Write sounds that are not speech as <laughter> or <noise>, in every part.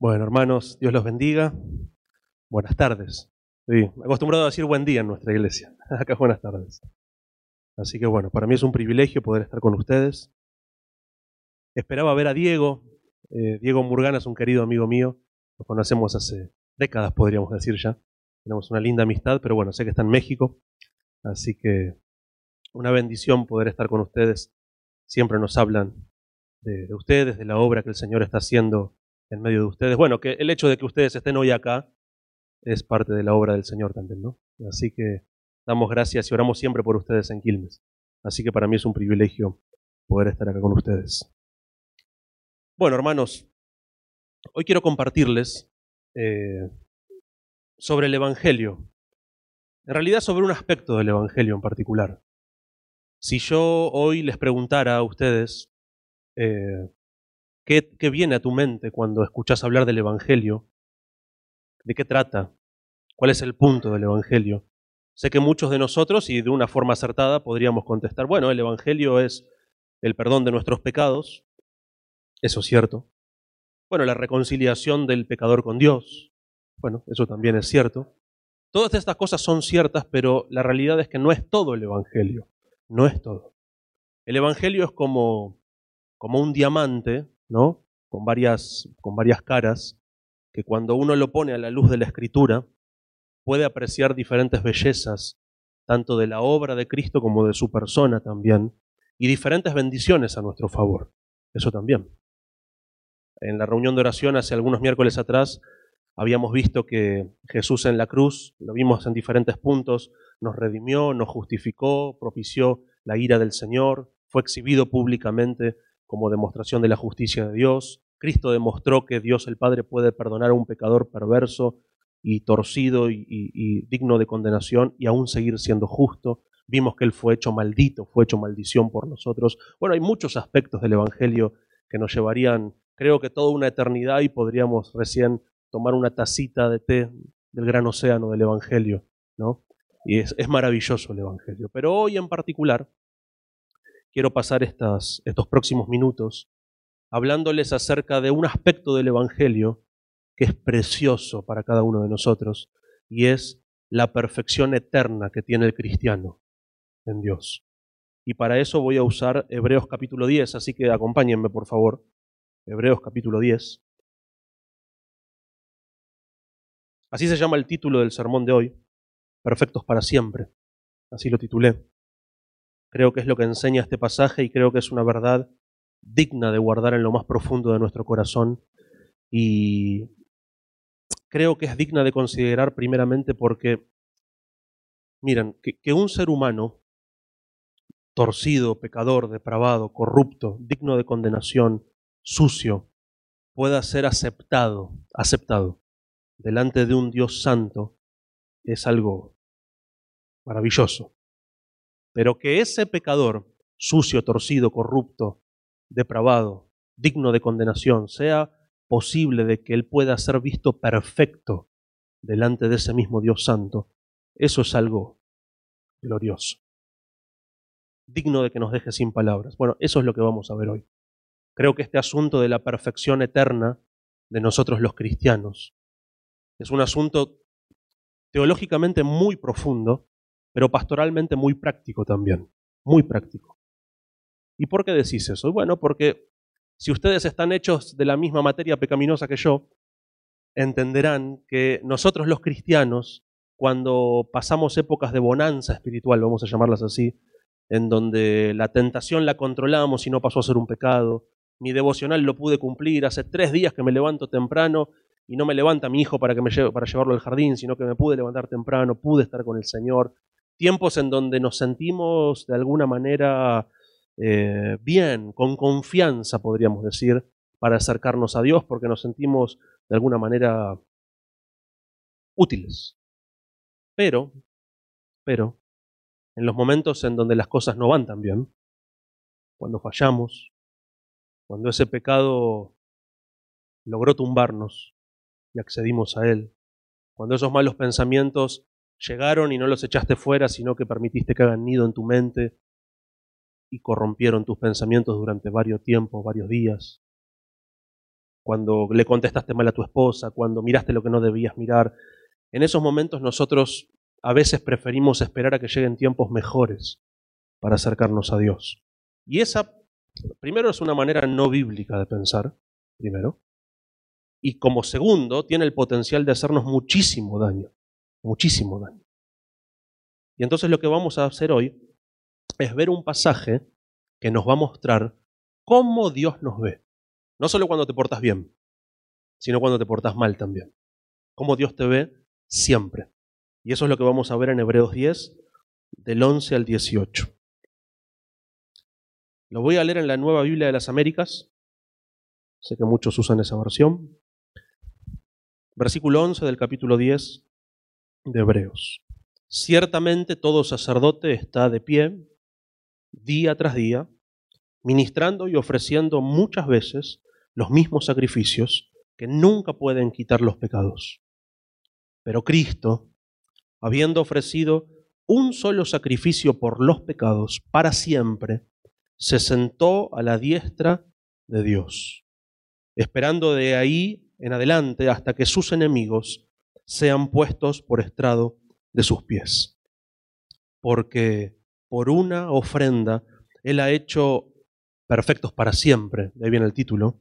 Bueno, hermanos, Dios los bendiga. Buenas tardes. Estoy acostumbrado a decir buen día en nuestra iglesia. <laughs> Acá buenas tardes. Así que bueno, para mí es un privilegio poder estar con ustedes. Esperaba ver a Diego. Eh, Diego Murgana es un querido amigo mío. Lo conocemos hace décadas, podríamos decir ya. Tenemos una linda amistad, pero bueno, sé que está en México. Así que una bendición poder estar con ustedes. Siempre nos hablan de ustedes, de la obra que el Señor está haciendo en medio de ustedes. Bueno, que el hecho de que ustedes estén hoy acá es parte de la obra del Señor también, ¿no? Así que damos gracias y oramos siempre por ustedes en Quilmes. Así que para mí es un privilegio poder estar acá con ustedes. Bueno, hermanos, hoy quiero compartirles eh, sobre el Evangelio. En realidad sobre un aspecto del Evangelio en particular. Si yo hoy les preguntara a ustedes eh, ¿qué, ¿qué viene a tu mente cuando escuchas hablar del Evangelio? ¿De qué trata? ¿Cuál es el punto del Evangelio? Sé que muchos de nosotros, y de una forma acertada, podríamos contestar, bueno, el Evangelio es el perdón de nuestros pecados, eso es cierto. Bueno, la reconciliación del pecador con Dios, bueno, eso también es cierto. Todas estas cosas son ciertas, pero la realidad es que no es todo el Evangelio, no es todo. El Evangelio es como, como un diamante, Con varias, con varias caras, que cuando uno lo pone a la luz de la Escritura, puede apreciar diferentes bellezas, tanto de la obra de Cristo como de su persona también, y diferentes bendiciones a nuestro favor. Eso también. En la reunión de oración hace algunos miércoles atrás habíamos visto que Jesús en la cruz, lo vimos en diferentes puntos, nos redimió, nos justificó, propició la ira del Señor, fue exhibido públicamente como demostración de la justicia de Dios. Cristo demostró que Dios el Padre puede perdonar a un pecador perverso y torcido y, digno de condenación y aún seguir siendo justo. Vimos que Él fue hecho maldito, fue hecho maldición por nosotros. Bueno, hay muchos aspectos del Evangelio que nos llevarían, creo que toda una eternidad y podríamos recién tomar una tacita de té del gran océano del Evangelio, ¿no? Y es maravilloso el Evangelio. Pero hoy en particular quiero pasar estas, estos próximos minutos hablándoles acerca de un aspecto del Evangelio que es precioso para cada uno de nosotros, y es la perfección eterna que tiene el cristiano en Dios. Y para eso voy a usar Hebreos capítulo 10, así que acompáñenme por favor. Hebreos capítulo 10. Así se llama el título del sermón de hoy, Perfectos para siempre. Así lo titulé. Creo que es lo que enseña este pasaje y creo que es una verdad digna de guardar en lo más profundo de nuestro corazón y creo que es digna de considerar primeramente porque, miren, que, que, un ser humano torcido, pecador, depravado, corrupto, digno de condenación, sucio, pueda ser aceptado, aceptado delante de un Dios santo, es algo maravilloso. Pero que ese pecador, sucio, torcido, corrupto, depravado, digno de condenación, sea posible de que él pueda ser visto perfecto delante de ese mismo Dios santo, eso es algo glorioso. Digno de que nos deje sin palabras. Bueno, eso es lo que vamos a ver hoy. Creo que este asunto de la perfección eterna de nosotros los cristianos es un asunto teológicamente muy profundo, pero pastoralmente muy práctico también, muy práctico. ¿Y por qué decís eso? Bueno, porque si ustedes están hechos de la misma materia pecaminosa que yo, entenderán que nosotros los cristianos, cuando pasamos épocas de bonanza espiritual, vamos a llamarlas así, en donde la tentación la controlamos y no pasó a ser un pecado, mi devocional lo pude cumplir, hace tres días que me levanto temprano y no me levanta mi hijo para, que me lleve, para llevarlo al jardín, sino que me pude levantar temprano, pude estar con el Señor, tiempos en donde nos sentimos de alguna manera eh, bien, con confianza, podríamos decir, para acercarnos a Dios, porque nos sentimos de alguna manera útiles. Pero, pero, en los momentos en donde las cosas no van tan bien, cuando fallamos, cuando ese pecado logró tumbarnos y accedimos a él, cuando esos malos pensamientos llegaron y no los echaste fuera, sino que permitiste que hagan nido en tu mente y corrompieron tus pensamientos durante varios tiempos, varios días. cuando le contestaste mal a tu esposa, cuando miraste lo que no debías mirar. En esos momentos nosotros a veces preferimos esperar a que lleguen tiempos mejores para acercarnos a Dios. Y esa, primero, es una manera no bíblica de pensar, primero. Y como segundo, tiene el potencial de hacernos muchísimo daño, muchísimo daño. Y entonces lo que vamos a hacer hoy es ver un pasaje que nos va a mostrar cómo Dios nos ve. No solo cuando te portas bien, sino cuando te portas mal también. Cómo Dios te ve siempre. Y eso es lo que vamos a ver en Hebreos 10, del 11 al 18. Lo voy a leer en la Nueva Biblia de las Américas. Sé que muchos usan esa versión. Versículo 11 del capítulo 10 de Hebreos. Ciertamente todo sacerdote está de pie día tras día, ministrando y ofreciendo muchas veces los mismos sacrificios que nunca pueden quitar los pecados. Pero Cristo, habiendo ofrecido un solo sacrificio por los pecados para siempre, se sentó a la diestra de Dios, esperando de ahí en adelante hasta que sus enemigos sean puestos por estrado de sus pies. Porque por una ofrenda Él ha hecho perfectos para siempre, de ahí viene el título,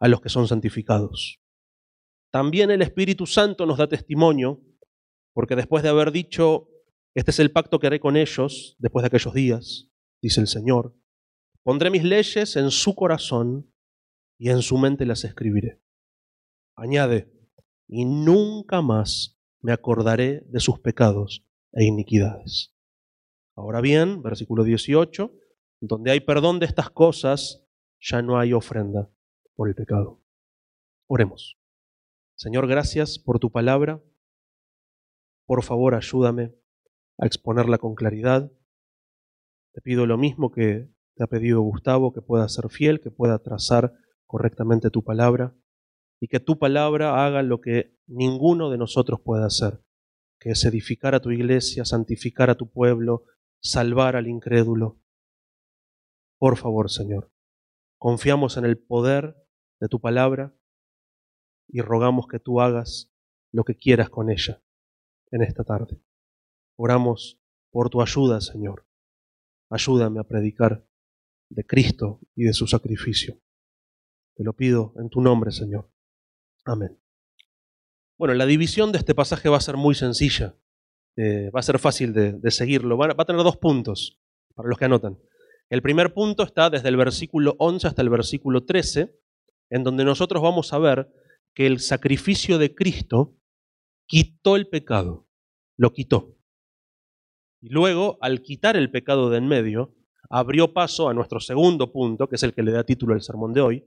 a los que son santificados. También el Espíritu Santo nos da testimonio porque después de haber dicho, este es el pacto que haré con ellos después de aquellos días, dice el Señor, pondré mis leyes en su corazón y en su mente las escribiré. Añade, y nunca más me acordaré de sus pecados e iniquidades. Ahora bien, versículo 18, donde hay perdón de estas cosas, ya no hay ofrenda por el pecado. Oremos. Señor, gracias por tu palabra. Por favor, ayúdame a exponerla con claridad. Te pido lo mismo que te ha pedido Gustavo, que pueda ser fiel, que pueda trazar correctamente tu palabra y que tu palabra haga lo que ninguno de nosotros puede hacer, que es edificar a tu iglesia, santificar a tu pueblo, salvar al incrédulo. Por favor, Señor, confiamos en el poder de tu palabra y rogamos que tú hagas lo que quieras con ella en esta tarde. Oramos por tu ayuda, Señor. Ayúdame a predicar de Cristo y de su sacrificio. Te lo pido en tu nombre, Señor. Amén. Bueno, la división de este pasaje va a ser muy sencilla. Eh, va a ser fácil de, seguirlo. Va, va a tener dos puntos, para los que anotan. El primer punto está desde el versículo 11 hasta el versículo 13, en donde nosotros vamos a ver que el sacrificio de Cristo quitó el pecado, lo quitó. Y luego, al quitar el pecado de en medio, abrió paso a nuestro segundo punto, que es el que le da título al sermón de hoy,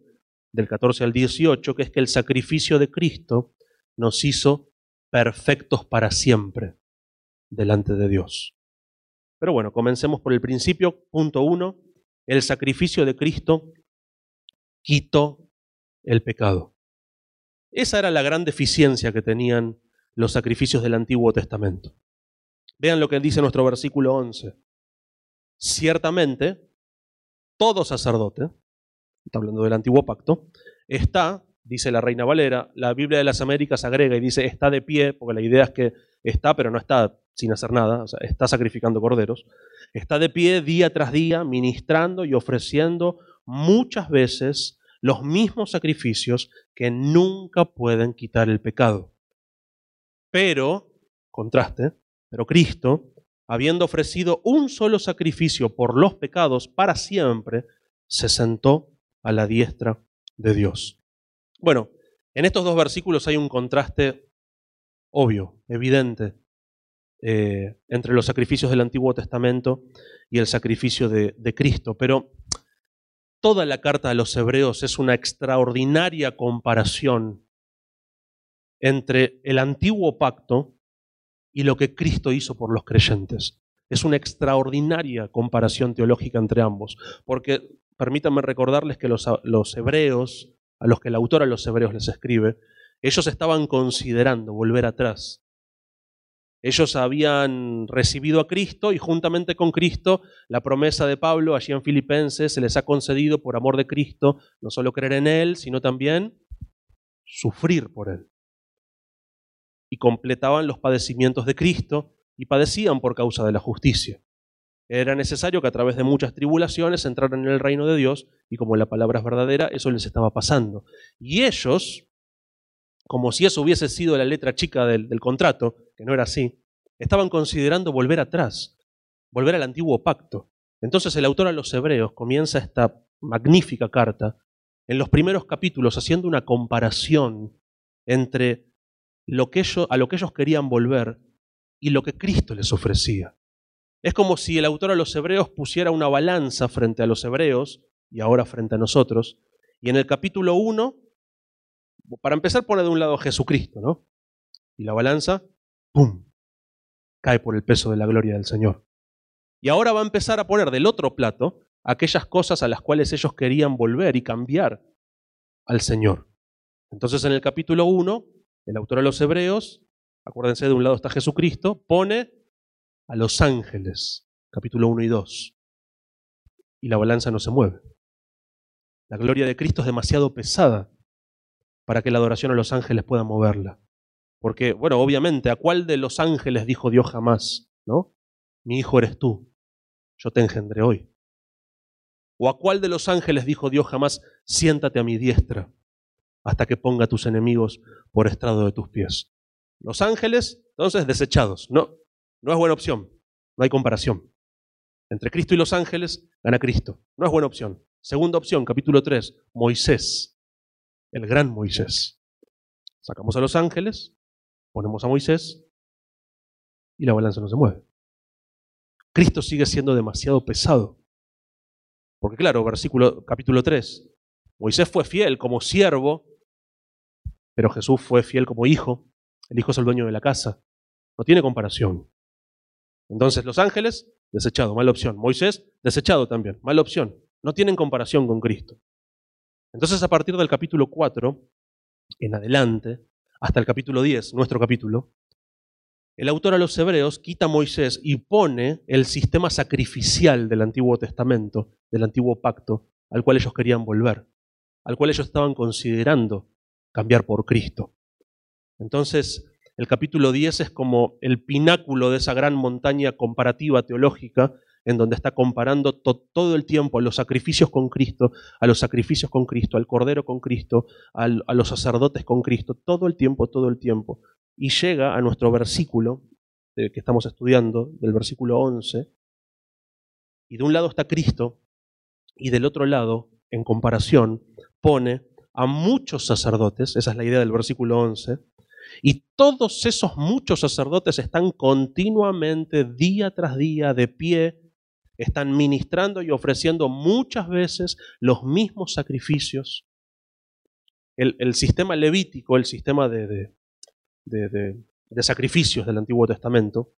del 14 al 18, que es que el sacrificio de Cristo nos hizo perfectos para siempre delante de Dios. Pero bueno, comencemos por el principio. Punto uno, el sacrificio de Cristo quitó el pecado. Esa era la gran deficiencia que tenían los sacrificios del Antiguo Testamento. Vean lo que dice nuestro versículo 11. Ciertamente, todo sacerdote, está hablando del antiguo pacto, está, dice la Reina Valera, la Biblia de las Américas agrega y dice está de pie, porque la idea es que está, pero no está sin hacer nada, está sacrificando corderos, está de pie día tras día, ministrando y ofreciendo muchas veces los mismos sacrificios que nunca pueden quitar el pecado. Pero, contraste, pero Cristo, habiendo ofrecido un solo sacrificio por los pecados para siempre, se sentó a la diestra de Dios. Bueno, en estos dos versículos hay un contraste obvio, evidente, eh, entre los sacrificios del Antiguo Testamento y el sacrificio de, de Cristo, pero toda la carta de los hebreos es una extraordinaria comparación entre el antiguo pacto y lo que Cristo hizo por los creyentes. Es una extraordinaria comparación teológica entre ambos, porque permítanme recordarles que los, hebreos, a los que el autor a los hebreos les escribe, ellos estaban considerando volver atrás. Ellos habían recibido a Cristo y juntamente con Cristo la promesa de Pablo allí en Filipenses se les ha concedido por amor de Cristo no solo creer en Él, sino también sufrir por él. Y completaban los padecimientos de Cristo y padecían por causa de la justicia. Era necesario que a través de muchas tribulaciones entraran en el reino de Dios y como la palabra es verdadera, eso les estaba pasando. Y ellos, como si eso hubiese sido la letra chica del, contrato, que no era así, estaban considerando volver atrás, volver al antiguo pacto. Entonces el autor a los hebreos comienza esta magnífica carta en los primeros capítulos haciendo una comparación entre lo que a lo que ellos querían volver y lo que Cristo les ofrecía. Es como si el autor a los hebreos pusiera una balanza frente a los hebreos y ahora frente a nosotros. Y en el capítulo 1, para empezar, pone de un lado a Jesucristo, ¿no? Y la balanza, ¡pum!, cae por el peso de la gloria del Señor. Y ahora va a empezar a poner del otro plato aquellas cosas a las cuales ellos querían volver y cambiar al Señor. Entonces en el capítulo 1, el autor a los hebreos, acuérdense de un lado está Jesucristo, pone a los ángeles, capítulo 1 y 2, y la balanza no se mueve. La gloria de Cristo es demasiado pesada para que la adoración a los ángeles pueda moverla. Porque, bueno, obviamente, ¿a cuál de los ángeles dijo Dios jamás? ¿No? Mi hijo eres tú, yo te engendré hoy. ¿O a cuál de los ángeles dijo Dios jamás, siéntate a mi diestra hasta que ponga tus enemigos por estrado de tus pies? Los ángeles, entonces, desechados. No, no es buena opción. No hay comparación. Entre Cristo y los ángeles gana Cristo. No es buena opción. Segunda opción, capítulo 3, Moisés, el gran Moisés. Sacamos a los ángeles, ponemos a Moisés y la balanza no se mueve. Cristo sigue siendo demasiado pesado. Porque claro, versículo capítulo 3, Moisés fue fiel como siervo, pero Jesús fue fiel como hijo. El hijo es el dueño de la casa. No tiene comparación. Entonces los ángeles, desechado, mala opción. Moisés, desechado también, mala opción. No tienen comparación con Cristo. Entonces a partir del capítulo 4 en adelante, hasta el capítulo 10, nuestro capítulo, el autor a los hebreos quita a Moisés y pone el sistema sacrificial del Antiguo Testamento, del Antiguo Pacto, al cual ellos querían volver, al cual ellos estaban considerando cambiar por Cristo. Entonces, el capítulo 10 es como el pináculo de esa gran montaña comparativa teológica en donde está comparando todo el tiempo a los sacrificios con Cristo, a los sacrificios con Cristo, al Cordero con Cristo, a los sacerdotes con Cristo, todo el tiempo, todo el tiempo. Y llega a nuestro versículo que estamos estudiando, del versículo 11, y de un lado está Cristo, y del otro lado, en comparación, pone a muchos sacerdotes, esa es la idea del versículo 11, y todos esos muchos sacerdotes están continuamente, día tras día, de pie, están ministrando y ofreciendo muchas veces los mismos sacrificios. El, sistema levítico, el sistema de, de sacrificios del Antiguo Testamento,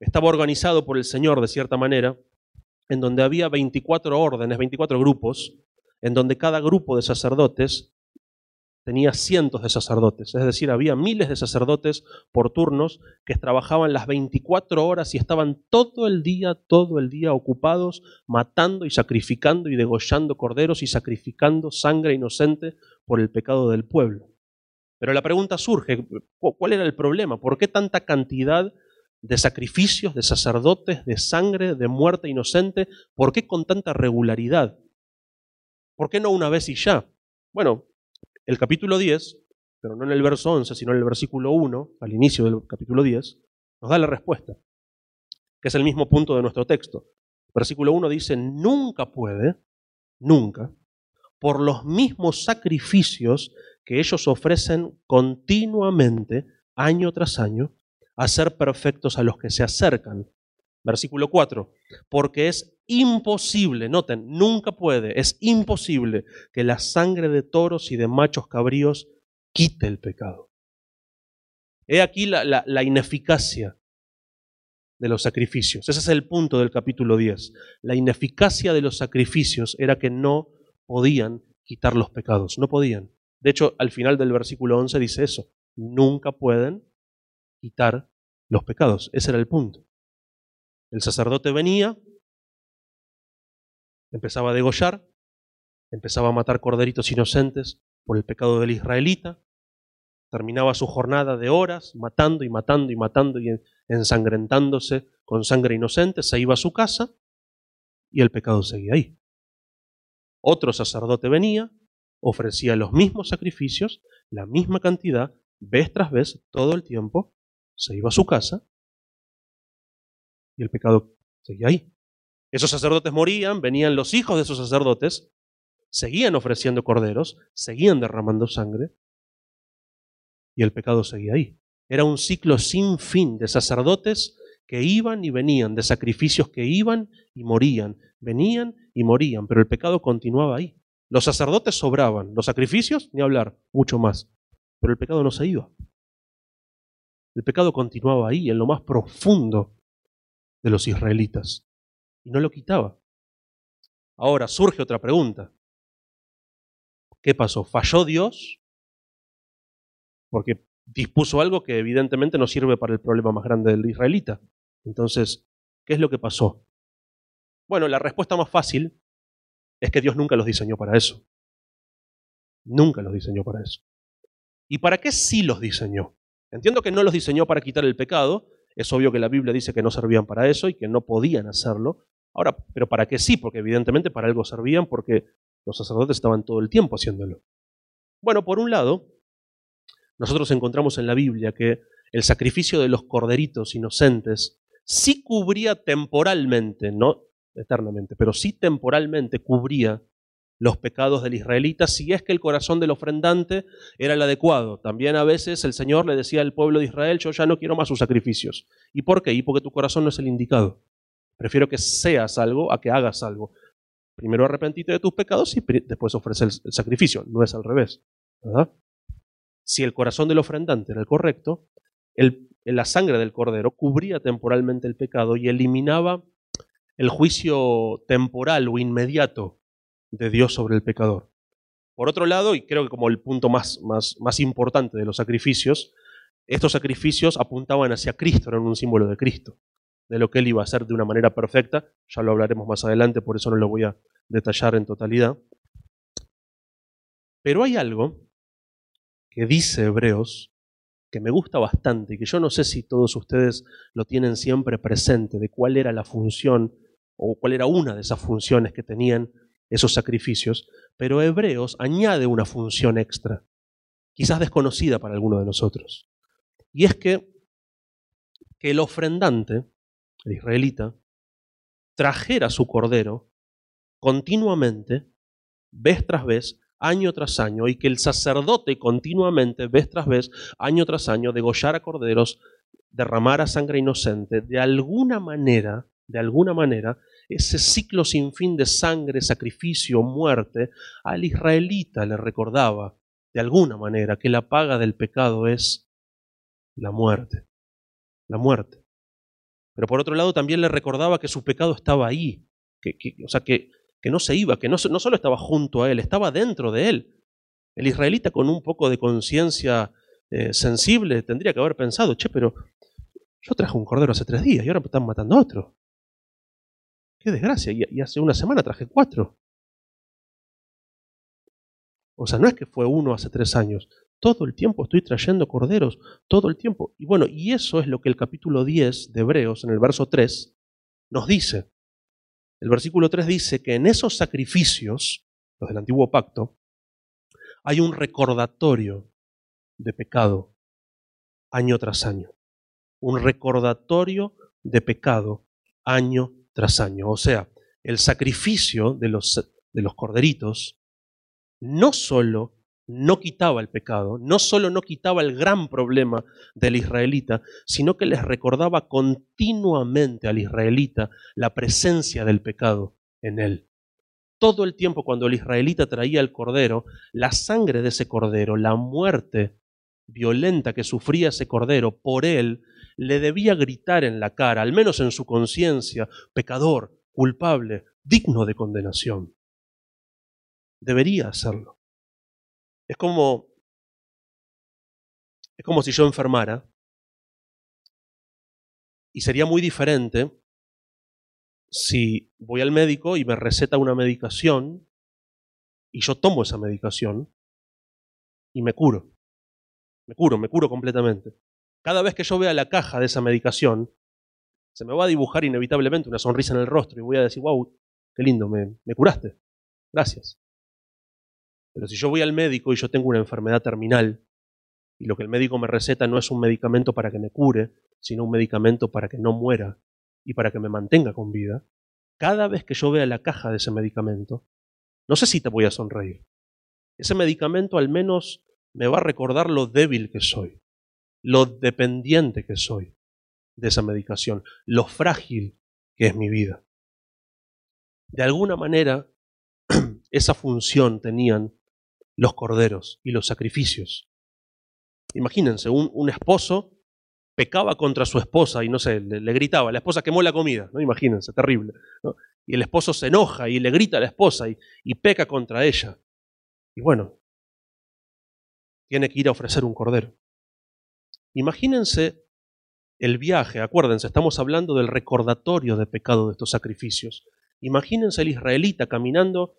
estaba organizado por el Señor de cierta manera, en donde había 24 órdenes, 24 grupos, en donde cada grupo de sacerdotes tenía cientos de sacerdotes, es decir, había miles de sacerdotes por turnos que trabajaban las 24 horas y estaban todo el día, todo el día ocupados matando y sacrificando y degollando corderos y sacrificando sangre inocente por el pecado del pueblo. Pero la pregunta surge, ¿cuál era el problema? ¿Por qué tanta cantidad de sacrificios, de sacerdotes, de sangre, de muerte inocente? ¿Por qué con tanta regularidad? ¿Por qué no una vez y ya? Bueno, el capítulo 10, pero no en el verso 11, sino en el versículo 1, al inicio del capítulo 10, nos da la respuesta, que es el mismo punto de nuestro texto. Versículo 1 dice, nunca puede, nunca, por los mismos sacrificios que ellos ofrecen continuamente, año tras año, hacer perfectos a los que se acercan. Versículo 4, porque es imposible, noten, nunca puede, es imposible que la sangre de toros y de machos cabríos quite el pecado. He aquí la, la, ineficacia de los sacrificios. Ese es el punto del capítulo 10. La ineficacia de los sacrificios era que no podían quitar los pecados, no podían. De hecho, al final del versículo 11 dice eso, nunca pueden quitar los pecados. Ese era el punto. El sacerdote venía, empezaba a degollar, empezaba a matar corderitos inocentes por el pecado del israelita, terminaba su jornada de horas matando y matando y matando y ensangrentándose con sangre inocente, se iba a su casa y el pecado seguía ahí. Otro sacerdote venía, ofrecía los mismos sacrificios, la misma cantidad, vez tras vez, todo el tiempo, se iba a su casa y el pecado seguía ahí. Esos sacerdotes morían, venían los hijos de esos sacerdotes, seguían ofreciendo corderos, seguían derramando sangre y el pecado seguía ahí. Era un ciclo sin fin de sacerdotes que iban y venían, de sacrificios que iban y morían, venían y morían, pero el pecado continuaba ahí. Los sacerdotes sobraban, los sacrificios, ni hablar, mucho más, pero el pecado no se iba. El pecado continuaba ahí, en lo más profundo de los israelitas, y no lo quitaba. Ahora surge otra pregunta. ¿Qué pasó? ¿Falló Dios? Porque dispuso algo que evidentemente no sirve para el problema más grande del israelita. Entonces, ¿qué es lo que pasó? Bueno, la respuesta más fácil es que Dios nunca los diseñó para eso. Nunca los diseñó para eso. ¿Y para qué sí los diseñó? Entiendo que no los diseñó para quitar el pecado, es obvio que la Biblia dice que no servían para eso y que no podían hacerlo. Ahora, pero ¿para qué sí? Porque evidentemente para algo servían porque los sacerdotes estaban todo el tiempo haciéndolo. Bueno, por un lado, nosotros encontramos en la Biblia que el sacrificio de los corderitos inocentes sí cubría temporalmente, no eternamente, pero sí temporalmente cubría los pecados del israelita si es que el corazón del ofrendante era el adecuado. También a veces el Señor le decía al pueblo de Israel, yo ya no quiero más sus sacrificios. ¿Y por qué? Y porque tu corazón no es el indicado. Prefiero que seas algo a que hagas algo. Primero arrepentite de tus pecados y después ofrece el sacrificio. No es al revés. si el corazón del ofrendante era el correcto, la sangre del cordero cubría temporalmente el pecado y eliminaba el juicio temporal o inmediato de Dios sobre el pecador. Por otro lado, y creo que como el punto más, más, más importante de los sacrificios, estos sacrificios apuntaban hacia Cristo, eran un símbolo de Cristo, de lo que Él iba a hacer de una manera perfecta. Ya lo hablaremos más adelante, por eso no lo voy a detallar en totalidad. Pero hay algo que dice Hebreos, que me gusta bastante y que yo no sé si todos ustedes lo tienen siempre presente, de cuál era la función o cuál era una de esas funciones que tenían esos sacrificios, pero Hebreos añade una función extra, quizás desconocida para alguno de nosotros. Y es que, que el ofrendante, el israelita, trajera su cordero continuamente, vez tras vez, año tras año y que el sacerdote continuamente, vez tras vez, año tras año, degollara corderos, derramara sangre inocente, de alguna manera, de alguna manera, ese ciclo sin fin de sangre, sacrificio, muerte, al israelita le recordaba, de alguna manera, que la paga del pecado es la muerte. La muerte. Pero por otro lado también le recordaba que su pecado estaba ahí, que, o sea, que, que no se iba, que no, solo estaba junto a él, estaba dentro de él. El israelita con un poco de conciencia eh, sensible tendría que haber pensado, che, pero yo traje un cordero hace tres días y ahora me están matando otro. Qué desgracia, y, hace una semana traje cuatro. O sea, no es que fue uno hace tres años, todo el tiempo estoy trayendo corderos, todo el tiempo. Y bueno, y eso es lo que el capítulo 10 de Hebreos, en el verso 3, nos dice. El versículo 3 dice que en esos sacrificios, los del antiguo pacto, hay un recordatorio de pecado año tras año. Un recordatorio de pecado año tras año. O sea, el sacrificio de los, de los corderitos no solo no quitaba el pecado, no solo no quitaba el gran problema del israelita, sino que les recordaba continuamente al israelita la presencia del pecado en él. Todo el tiempo cuando el israelita traía el cordero, la sangre de ese cordero, la muerte violenta que sufría ese cordero por él, le debía gritar en la cara, al menos en su conciencia, pecador, culpable, digno de condenación. Debería hacerlo. Es como, es como si yo enfermara y sería muy diferente si voy al médico y me receta una medicación y yo tomo esa medicación y me curo. me curo, me curo completamente. Cada vez que yo vea la caja de esa medicación, se me va a dibujar inevitablemente una sonrisa en el rostro y voy a decir, wow, qué lindo, me, curaste. Gracias. Pero si yo voy al médico y yo tengo una enfermedad terminal, y lo que el médico me receta no es un medicamento para que me cure, sino un medicamento para que no muera y para que me mantenga con vida, cada vez que yo vea la caja de ese medicamento, no sé si te voy a sonreír. Ese medicamento al menos me va a recordar lo débil que soy, lo dependiente que soy de esa medicación, lo frágil que es mi vida. De alguna manera, <clears throat> esa función tenían los corderos y los sacrificios. Imagínense, un, esposo pecaba contra su esposa y no sé, le, gritaba, la esposa quemó la comida, ¿no? Imagínense, terrible. Y el esposo se enoja y le grita a la esposa y, y peca contra ella. Y bueno, tiene que ir a ofrecer un cordero. Imagínense el viaje, acuérdense, estamos hablando del recordatorio de pecado de estos sacrificios. Imagínense el israelita caminando,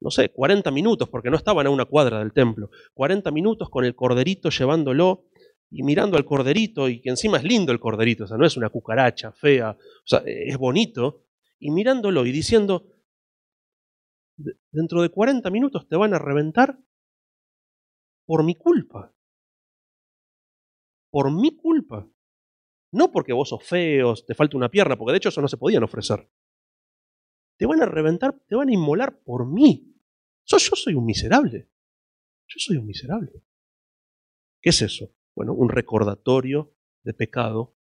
no sé, 40 minutos, porque no estaban a una cuadra del templo, 40 minutos con el corderito llevándolo y mirando al corderito, y que encima es lindo el corderito, o sea, no es una cucaracha fea, o sea, es bonito, y mirándolo y diciendo, dentro de 40 minutos te van a reventar por mi culpa. Por mi culpa. No porque vos sos feos, te falta una pierna, porque de hecho eso no se podían ofrecer. Te van a reventar, te van a inmolar por mí. yo soy un miserable. Yo soy un miserable. ¿Qué es eso? Bueno, un recordatorio de pecado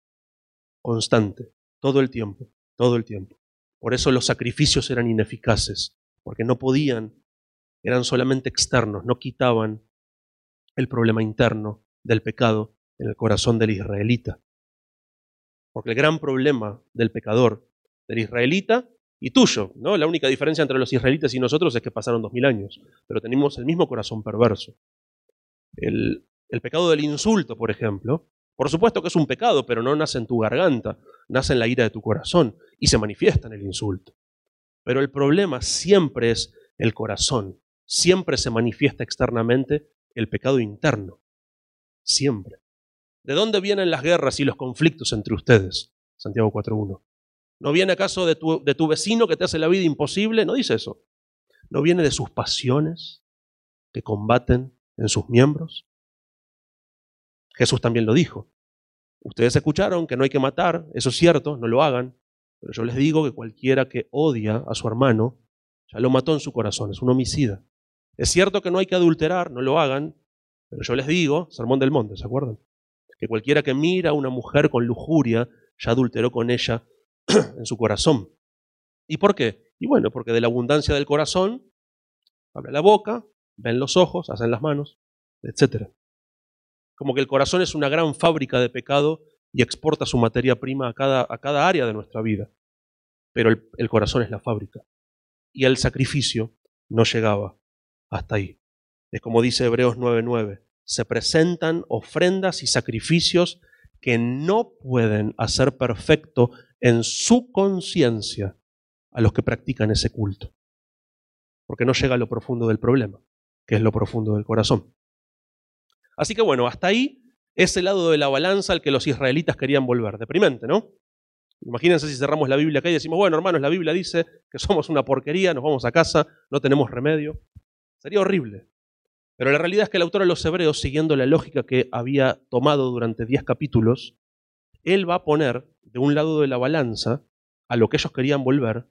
constante, todo el tiempo, todo el tiempo. Por eso los sacrificios eran ineficaces, porque no podían, eran solamente externos, no quitaban el problema interno del pecado en el corazón del israelita. Porque el gran problema del pecador, del israelita y tuyo, ¿no? La única diferencia entre los israelitas y nosotros es que pasaron dos mil años, pero tenemos el mismo corazón perverso. El, el pecado del insulto, por ejemplo, por supuesto que es un pecado, pero no nace en tu garganta, nace en la ira de tu corazón y se manifiesta en el insulto. Pero el problema siempre es el corazón, siempre se manifiesta externamente el pecado interno, siempre. ¿De dónde vienen las guerras y los conflictos entre ustedes? Santiago 4.1. ¿No viene acaso de tu, de tu vecino que te hace la vida imposible? No dice eso. ¿No viene de sus pasiones que combaten en sus miembros? Jesús también lo dijo. Ustedes escucharon que no hay que matar, eso es cierto, no lo hagan, pero yo les digo que cualquiera que odia a su hermano, ya lo mató en su corazón, es un homicida. Es cierto que no hay que adulterar, no lo hagan, pero yo les digo, Sermón del Monte, ¿se acuerdan? Que cualquiera que mira a una mujer con lujuria, ya adulteró con ella <clears throat> en su corazón. ¿Y por qué? Y bueno, porque de la abundancia del corazón, habla la boca, ven los ojos, hacen las manos, etc. Como que el corazón es una gran fábrica de pecado y exporta su materia prima a cada, a cada área de nuestra vida. Pero el, el corazón es la fábrica. Y el sacrificio no llegaba hasta ahí. Es como dice Hebreos 9:9. Se presentan ofrendas y sacrificios que no pueden hacer perfecto en su conciencia a los que practican ese culto. Porque no llega a lo profundo del problema, que es lo profundo del corazón. Así que bueno, hasta ahí es el lado de la balanza al que los israelitas querían volver. Deprimente, ¿no? Imagínense si cerramos la Biblia acá y decimos, bueno, hermanos, la Biblia dice que somos una porquería, nos vamos a casa, no tenemos remedio. Sería horrible. Pero la realidad es que el autor de los Hebreos, siguiendo la lógica que había tomado durante 10 capítulos, él va a poner de un lado de la balanza a lo que ellos querían volver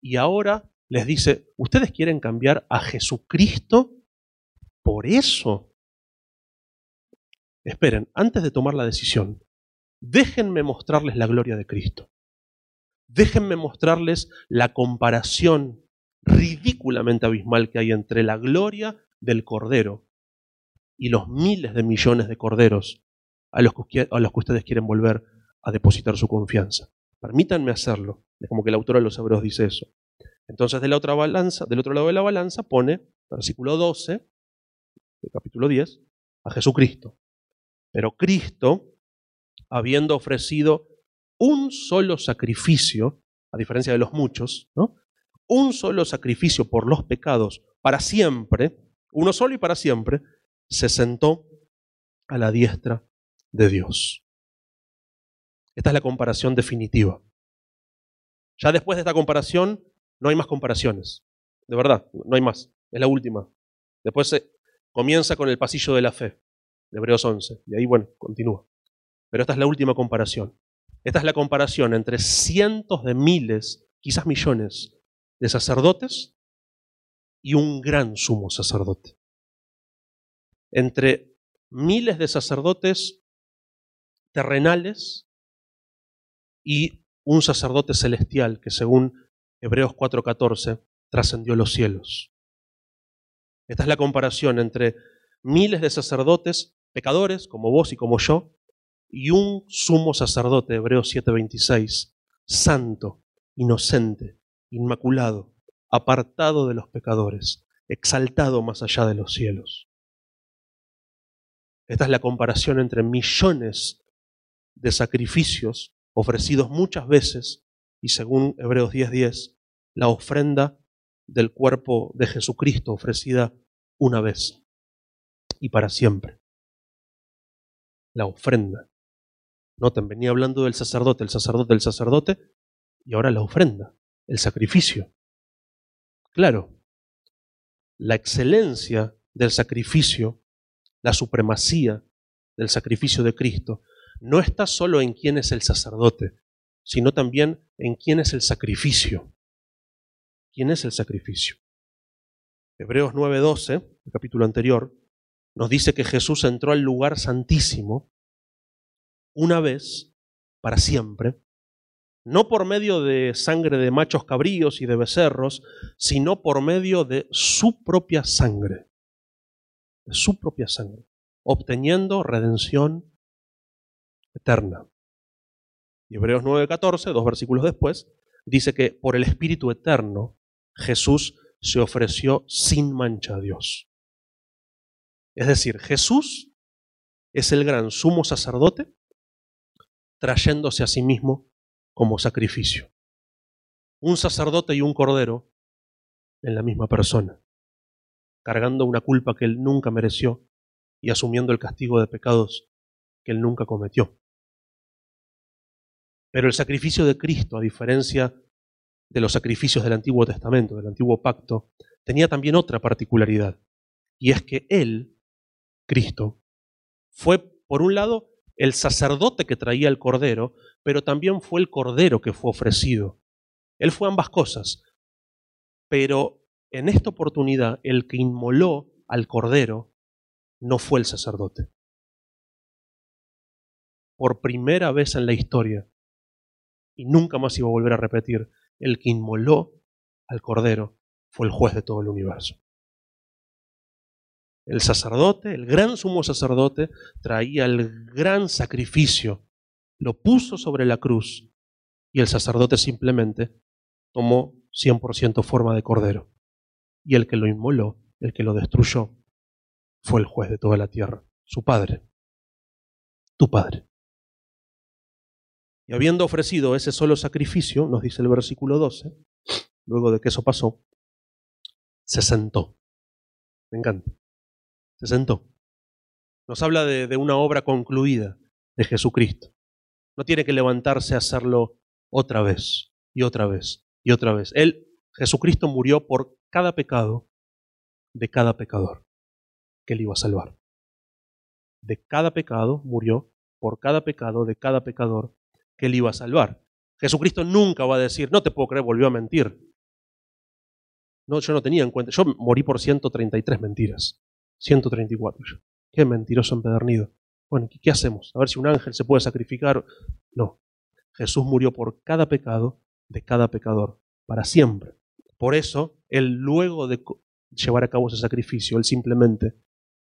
y ahora les dice, ¿ustedes quieren cambiar a Jesucristo por eso? Esperen, antes de tomar la decisión, déjenme mostrarles la gloria de Cristo. Déjenme mostrarles la comparación ridículamente abismal que hay entre la gloria del Cordero y los miles de millones de corderos a los que, a los que ustedes quieren volver a depositar su confianza. Permítanme hacerlo. Es como que el autor de los Hebreos dice eso. Entonces, de la otra balanza, del otro lado de la balanza, pone, versículo 12, del capítulo 10, a Jesucristo. Pero Cristo, habiendo ofrecido un solo sacrificio, a diferencia de los muchos, ¿no? un solo sacrificio por los pecados para siempre, uno solo y para siempre, se sentó a la diestra de Dios. Esta es la comparación definitiva. Ya después de esta comparación no hay más comparaciones. De verdad, no hay más. Es la última. Después se comienza con el pasillo de la fe, de Hebreos 11. Y ahí, bueno, continúa. Pero esta es la última comparación. Esta es la comparación entre cientos de miles, quizás millones, de sacerdotes y un gran sumo sacerdote. Entre miles de sacerdotes terrenales y un sacerdote celestial que según Hebreos 4:14 trascendió los cielos. Esta es la comparación entre miles de sacerdotes pecadores como vos y como yo y un sumo sacerdote, Hebreos 7:26, santo, inocente, inmaculado, apartado de los pecadores, exaltado más allá de los cielos. Esta es la comparación entre millones de sacrificios ofrecidos muchas veces y según Hebreos 10:10, la ofrenda del cuerpo de Jesucristo ofrecida una vez y para siempre. La ofrenda. Noten, venía hablando del sacerdote, el sacerdote, el sacerdote, y ahora la ofrenda, el sacrificio. Claro, la excelencia del sacrificio, la supremacía del sacrificio de Cristo, no está solo en quién es el sacerdote, sino también en quién es el sacrificio. ¿Quién es el sacrificio? Hebreos 9:12, el capítulo anterior, nos dice que Jesús entró al lugar santísimo una vez para siempre, no por medio de sangre de machos cabríos y de becerros, sino por medio de su propia sangre, de su propia sangre, obteniendo redención eterna. Y Hebreos 9:14, dos versículos después, dice que por el Espíritu Eterno Jesús se ofreció sin mancha a Dios. Es decir, Jesús es el gran sumo sacerdote trayéndose a sí mismo como sacrificio. Un sacerdote y un cordero en la misma persona, cargando una culpa que él nunca mereció y asumiendo el castigo de pecados que él nunca cometió. Pero el sacrificio de Cristo, a diferencia de los sacrificios del Antiguo Testamento, del Antiguo Pacto, tenía también otra particularidad, y es que Él, Cristo, fue, por un lado, el sacerdote que traía el cordero, pero también fue el cordero que fue ofrecido. Él fue ambas cosas, pero en esta oportunidad el que inmoló al cordero no fue el sacerdote. Por primera vez en la historia, y nunca más iba a volver a repetir, el que inmoló al Cordero fue el juez de todo el universo. El sacerdote, el gran sumo sacerdote, traía el gran sacrificio, lo puso sobre la cruz y el sacerdote simplemente tomó 100% forma de cordero. Y el que lo inmoló, el que lo destruyó, fue el juez de toda la tierra, su padre, tu padre. Y habiendo ofrecido ese solo sacrificio, nos dice el versículo 12, luego de que eso pasó, se sentó. Me encanta. Se sentó. Nos habla de, de una obra concluida de Jesucristo. No tiene que levantarse a hacerlo otra vez y otra vez y otra vez. Él, Jesucristo, murió por cada pecado de cada pecador que él iba a salvar. De cada pecado murió por cada pecado de cada pecador que él iba a salvar. Jesucristo nunca va a decir, no te puedo creer, volvió a mentir. No, yo no tenía en cuenta, yo morí por 133 mentiras. 134 yo. Qué mentiroso empedernido. Bueno, ¿qué, hacemos? A ver si un ángel se puede sacrificar. No. Jesús murió por cada pecado de cada pecador, para siempre. Por eso, él luego de llevar a cabo ese sacrificio, él simplemente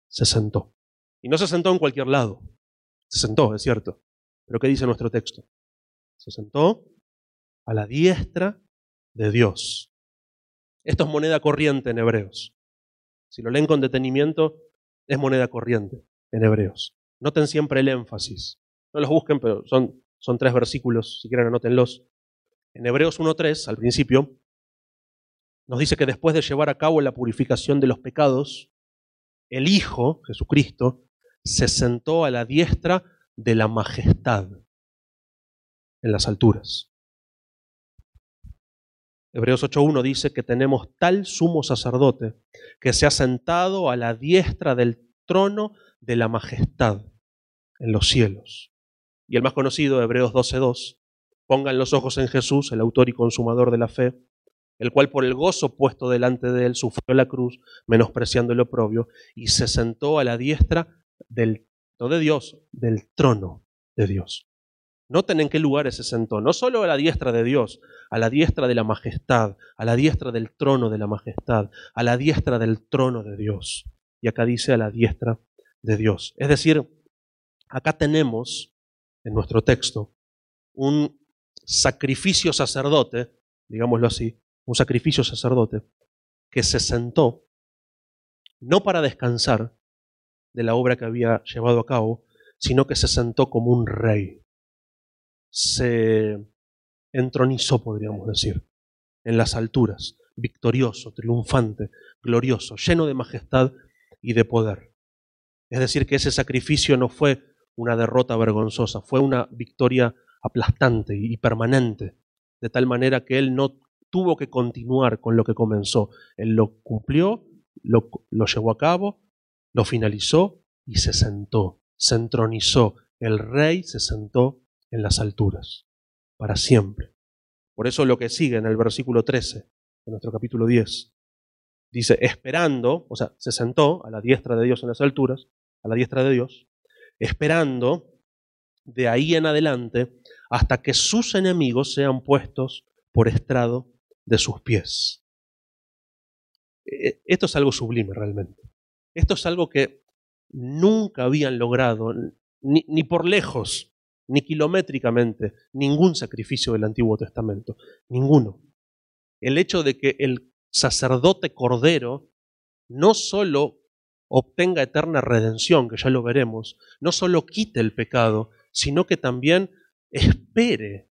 se sentó. Y no se sentó en cualquier lado. Se sentó, es cierto. Pero ¿qué dice nuestro texto? Se sentó a la diestra de Dios. Esto es moneda corriente en hebreos. Si lo leen con detenimiento, es moneda corriente en hebreos. Noten siempre el énfasis. No los busquen, pero son, son tres versículos, si quieren anótenlos. En Hebreos 1.3, al principio, nos dice que después de llevar a cabo la purificación de los pecados, el Hijo, Jesucristo, se sentó a la diestra de la majestad en las alturas. Hebreos 8.1 dice que tenemos tal sumo sacerdote que se ha sentado a la diestra del trono de la majestad en los cielos. Y el más conocido, Hebreos 12.2, pongan los ojos en Jesús, el autor y consumador de la fe, el cual por el gozo puesto delante de él sufrió la cruz, menospreciando el oprobio, y se sentó a la diestra del, de Dios, del trono de Dios. Noten en qué lugares se sentó, no solo a la diestra de Dios, a la diestra de la majestad, a la diestra del trono de la majestad, a la diestra del trono de Dios. Y acá dice a la diestra de Dios. Es decir, acá tenemos en nuestro texto un sacrificio sacerdote, digámoslo así, un sacrificio sacerdote, que se sentó no para descansar de la obra que había llevado a cabo, sino que se sentó como un rey. Se entronizó, podríamos decir, en las alturas, victorioso, triunfante, glorioso, lleno de majestad y de poder. Es decir, que ese sacrificio no fue una derrota vergonzosa, fue una victoria aplastante y permanente, de tal manera que él no tuvo que continuar con lo que comenzó. Él lo cumplió, lo, llevó a cabo, lo finalizó y se sentó, se entronizó. El rey se sentó en las alturas, para siempre. Por eso lo que sigue en el versículo 13 de nuestro capítulo 10, dice, esperando, o sea, se sentó a la diestra de Dios en las alturas, a la diestra de Dios, esperando de ahí en adelante hasta que sus enemigos sean puestos por estrado de sus pies. E, esto es algo sublime realmente. Esto es algo que nunca habían logrado, ni, ni, por lejos, ni kilométricamente, ningún sacrificio del Antiguo Testamento. Ninguno. El hecho de que el sacerdote cordero no solo obtenga eterna redención, que ya lo veremos, no solo quite el pecado, sino que también espere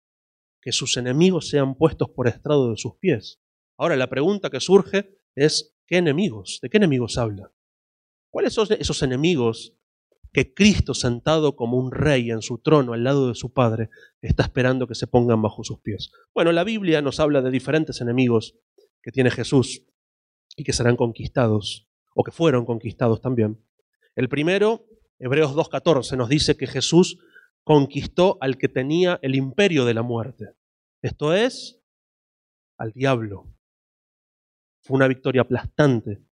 que sus enemigos sean puestos por estrado de sus pies. Ahora, la pregunta que surge es, ¿qué enemigos? ¿De qué enemigos habla? ¿Cuáles son esos enemigos que Cristo, sentado como un rey en su trono al lado de su Padre, está esperando que se pongan bajo sus pies? Bueno, la Biblia nos habla de diferentes enemigos que tiene Jesús y que serán conquistados, o que fueron conquistados también. El primero, Hebreos 2.14, nos dice que Jesús conquistó al que tenía el imperio de la muerte. Esto es, al diablo. Fue una victoria aplastante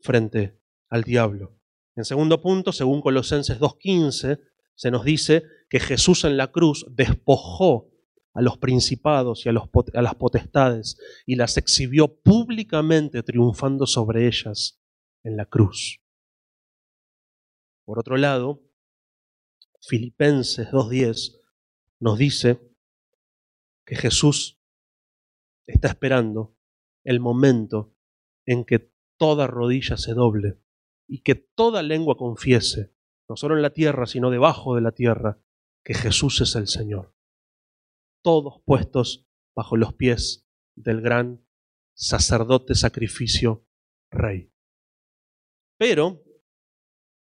frente al diablo. En segundo punto, según Colosenses 2.15, se nos dice que Jesús en la cruz despojó a los principados y a, los, a las potestades y las exhibió públicamente triunfando sobre ellas en la cruz. Por otro lado, Filipenses 2.10 nos dice que Jesús está esperando el momento en que toda rodilla se doble y que toda lengua confiese, no solo en la tierra, sino debajo de la tierra, que Jesús es el Señor. Todos puestos bajo los pies del gran sacerdote sacrificio rey. Pero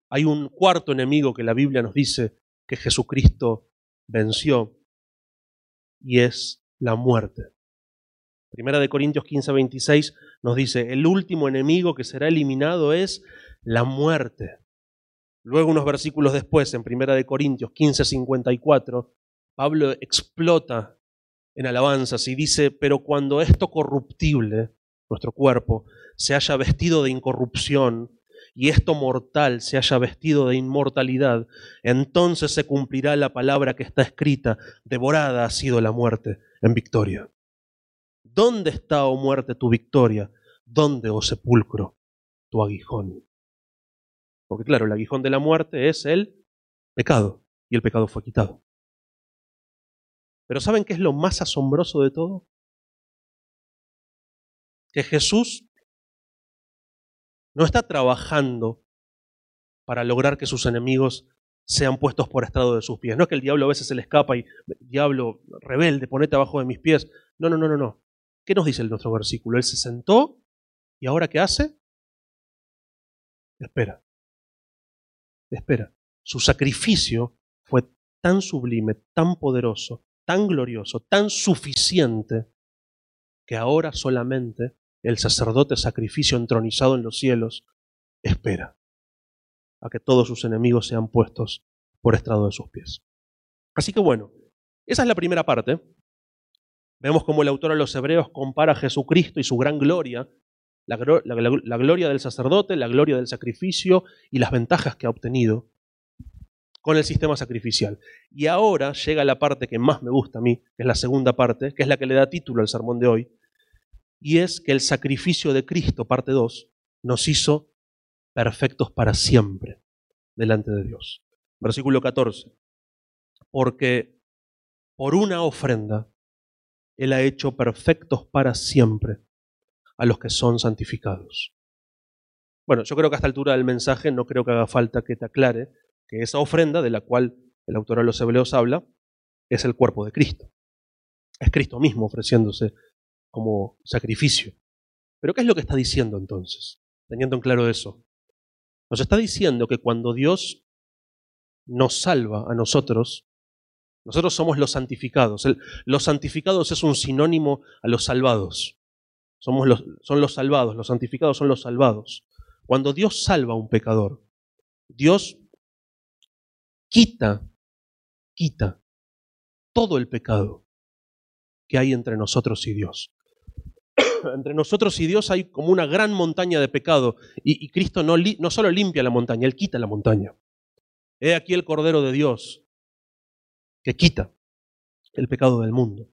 hay un cuarto enemigo que la Biblia nos dice que Jesucristo venció y es la muerte. Primera de Corintios 15, 26 nos dice, el último enemigo que será eliminado es la muerte. Luego unos versículos después, en Primera de Corintios 15, 54, Pablo explota en alabanzas y dice, pero cuando esto corruptible, nuestro cuerpo, se haya vestido de incorrupción y esto mortal se haya vestido de inmortalidad, entonces se cumplirá la palabra que está escrita, devorada ha sido la muerte en victoria. ¿Dónde está, oh muerte, tu victoria? ¿Dónde, oh sepulcro, tu aguijón? Porque claro, el aguijón de la muerte es el pecado, y el pecado fue quitado. Pero ¿saben qué es lo más asombroso de todo? Que Jesús no está trabajando para lograr que sus enemigos sean puestos por estrado de sus pies. No es que el diablo a veces se le escapa y, diablo rebelde, ponete abajo de mis pies. No, no, no, no, no. ¿Qué nos dice el nuestro versículo? Él se sentó y ahora ¿qué hace? Espera. Espera. su sacrificio fue tan sublime, tan poderoso, tan glorioso, tan suficiente, que ahora solamente el sacerdote sacrificio entronizado en los cielos espera a que todos sus enemigos sean puestos por estrado de sus pies. Así que bueno, esa es la primera parte. Vemos cómo el autor de los Hebreos compara a Jesucristo y su gran gloria, la, la gloria del sacerdote, la gloria del sacrificio y las ventajas que ha obtenido con el sistema sacrificial. Y ahora llega la parte que más me gusta a mí, que es la segunda parte, que es la que le da título al sermón de hoy, y es que el sacrificio de Cristo, parte 2, nos hizo perfectos para siempre delante de Dios. Versículo 14. Porque por una ofrenda Él ha hecho perfectos para siempre a los que son santificados. Bueno, yo creo que a esta altura del mensaje no creo que haga falta que te aclare que esa ofrenda de la cual el autor de los Hebreos habla es el cuerpo de Cristo. Es Cristo mismo ofreciéndose como sacrificio. Pero ¿qué es lo que está diciendo entonces? Teniendo en claro eso. Nos está diciendo que cuando Dios nos salva a nosotros, nosotros somos los santificados. los santificados es un sinónimo a los salvados. Somos los, son los salvados, los santificados son los salvados. Cuando Dios salva a un pecador, Dios quita, quita todo el pecado que hay entre nosotros y Dios. <coughs> entre nosotros y Dios hay como una gran montaña de pecado y, Cristo no, no solo limpia la montaña, Él quita la montaña. He aquí el Cordero de Dios que quita el pecado del mundo.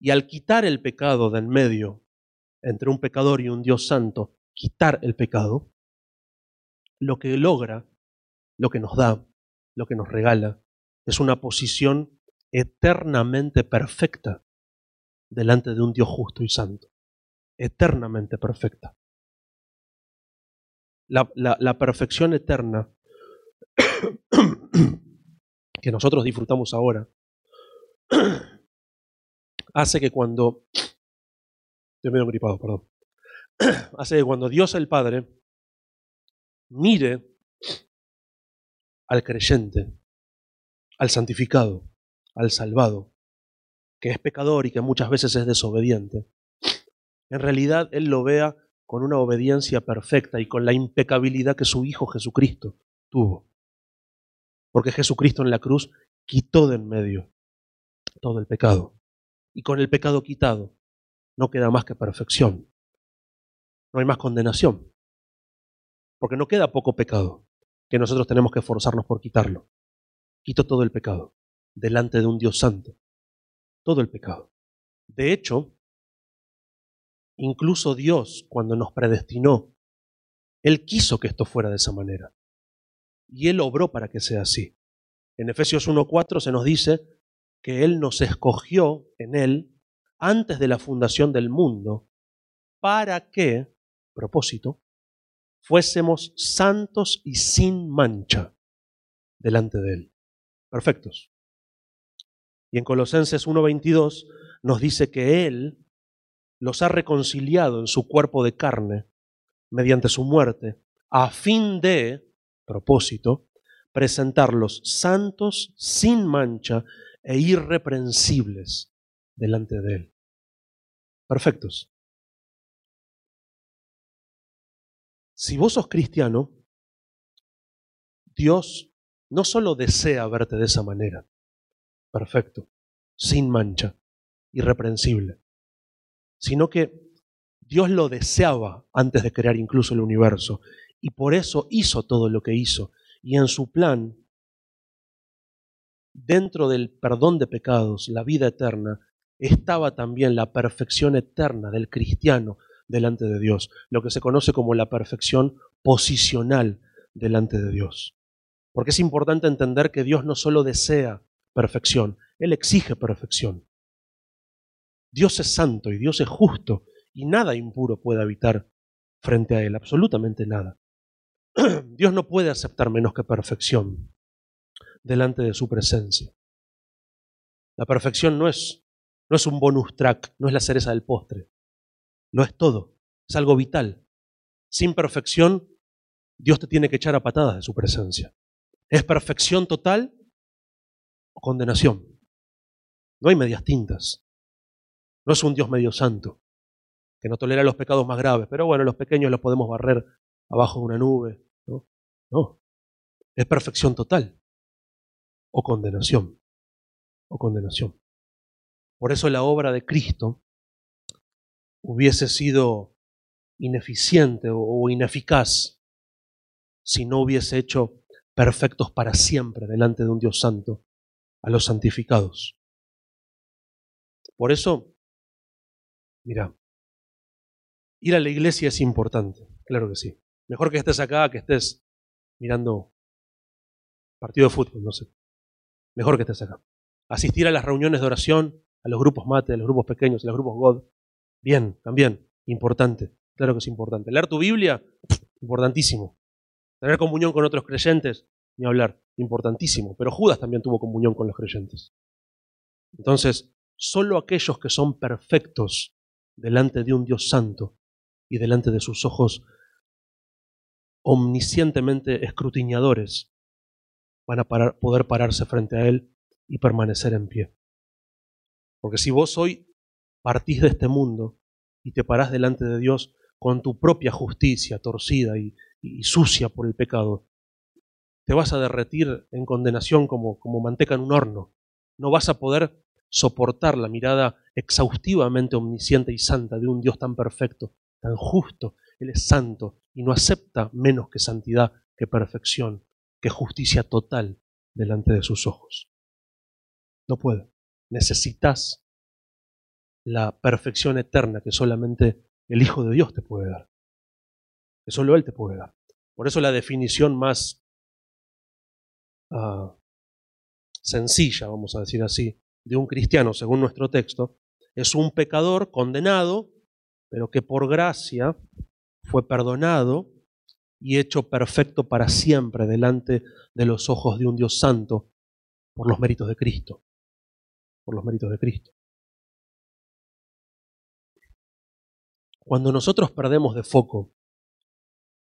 Y al quitar el pecado del medio entre un pecador y un Dios santo, quitar el pecado, lo que logra, lo que nos da, lo que nos regala, es una posición eternamente perfecta delante de un Dios justo y santo, eternamente perfecta. La, perfección eterna <coughs> que nosotros disfrutamos ahora <coughs> hace que cuando <coughs> gripado, perdón, hace que cuando Dios el Padre mire al creyente, al santificado, al salvado, que es pecador y que muchas veces es desobediente, en realidad Él lo vea con una obediencia perfecta y con la impecabilidad que su Hijo Jesucristo tuvo. Porque Jesucristo en la cruz quitó de en medio todo el pecado. Y con el pecado quitado no queda más que perfección. No hay más condenación. Porque no queda poco pecado que nosotros tenemos que esforzarnos por quitarlo. Quito todo el pecado delante de un Dios santo todo el pecado. De hecho, incluso Dios, cuando nos predestinó, Él quiso que esto fuera de esa manera. Y Él obró para que sea así. En Efesios 1.4 se nos dice que Él nos escogió en Él antes de la fundación del mundo para que, propósito, fuésemos santos y sin mancha delante de Él. Perfectos. Y en Colosenses 1.22 nos dice que Él los ha reconciliado en su cuerpo de carne mediante su muerte, a fin de, propósito, presentarlos santos, sin mancha e irreprensibles delante de Él. Perfectos. Si vos sos cristiano, Dios no solo desea verte de esa manera, perfecto, sin mancha, irreprensible, sino que Dios lo deseaba antes de crear incluso el universo y por eso hizo todo lo que hizo. Y en su plan, dentro del perdón de pecados, la vida eterna, estaba también la perfección eterna del cristiano delante de Dios, lo que se conoce como la perfección posicional delante de Dios. Porque es importante entender que Dios no solo desea perfección, Él exige perfección. Dios es santo y Dios es justo y nada impuro puede habitar frente a Él, absolutamente nada. <clears throat> Dios no puede aceptar menos que perfección delante de su presencia. La perfección no es, no es un bonus track, no es la cereza del postre, lo es todo, es algo vital. Sin perfección, Dios te tiene que echar a patadas de su presencia. ¿Es perfección total condenación? No hay medias tintas. No es un Dios medio santo, que no tolera los pecados más graves, pero bueno, los pequeños los podemos barrer abajo de una nube. No, no. es perfección total o condenación. O condenación. Por eso la obra de Cristo hubiese sido ineficiente o ineficaz si no hubiese hecho perfectos para siempre delante de un Dios santo a los santificados. Por eso, mira, ir a la iglesia es importante, claro que sí. Mejor que estés acá, que estés mirando partido de fútbol, no sé. Mejor que estés acá. Asistir a las reuniones de oración, a los grupos mate, a los grupos pequeños, a los grupos God. Bien, también, importante. Claro que es importante. Leer tu Biblia, importantísimo. Tener comunión con otros creyentes, ni hablar, importantísimo. Pero Judas también tuvo comunión con los creyentes. Entonces, solo aquellos que son perfectos delante de un Dios santo y delante de sus ojos omniscientemente escrutinadores van a poder pararse frente a Él y permanecer en pie. Porque si vos hoy partís de este mundo y te parás delante de Dios con tu propia justicia torcida y, sucia por el pecado, te vas a derretir en condenación como, como manteca en un horno. No vas a poder soportar la mirada exhaustivamente omnisciente y santa de un Dios tan perfecto, tan justo. Él es santo y no acepta menos que santidad, que perfección, que justicia total delante de sus ojos. No puede. Necesitas la perfección eterna que solamente el Hijo de Dios te puede dar. Que solo Él te puede dar. Por eso la definición más ah, sencilla, vamos a decir así, de un cristiano, según nuestro texto, es un pecador condenado, pero que por gracia fue perdonado y hecho perfecto para siempre delante de los ojos de un Dios santo por los méritos de Cristo. Por los méritos de Cristo. Cuando nosotros perdemos de foco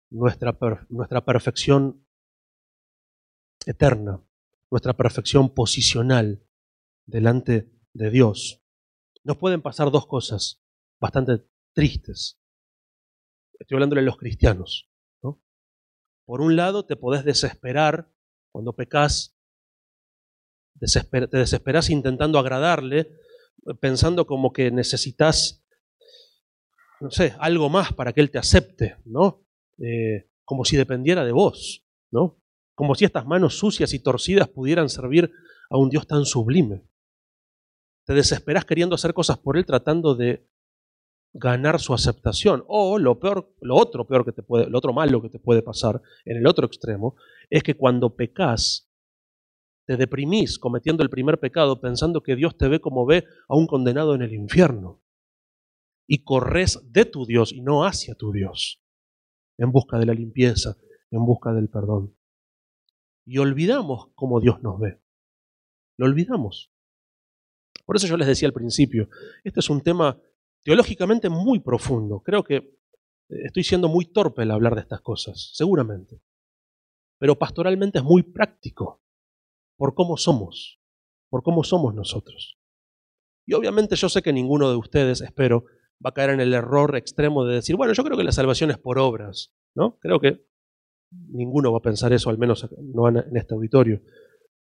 nuestra, nuestra perfección eterna, nuestra perfección posicional delante de Dios, nos pueden pasar dos cosas bastante tristes. Estoy hablando de los cristianos. Por un lado, te podés desesperar cuando pecas, te desesperas intentando agradarle, pensando como que necesitas, no sé, algo más para que Él te acepte, ¿no? Eh, como si dependiera de vos, ¿no? Como si estas manos sucias y torcidas pudieran servir a un Dios tan sublime. Te desesperas queriendo hacer cosas por Él, tratando de ganar su aceptación. O lo peor, lo otro peor que te puede, lo otro malo que te puede pasar en el otro extremo, es que cuando pecas, te deprimís cometiendo el primer pecado pensando que Dios te ve como ve a un condenado en el infierno. Y corres de tu Dios y no hacia tu Dios, en busca de la limpieza, en busca del perdón. Y olvidamos cómo Dios nos ve. Lo olvidamos. Por eso yo les decía al principio, este es un tema teológicamente muy profundo. Creo que eh, estoy siendo muy torpe al hablar de estas cosas, seguramente. Pero pastoralmente es muy práctico por cómo somos, por cómo somos nosotros. Y obviamente yo sé que ninguno de ustedes, espero, va a caer en el error extremo de decir, bueno, yo creo que la salvación es por obras, ¿no? Creo que ninguno va a pensar eso, al menos no en este auditorio.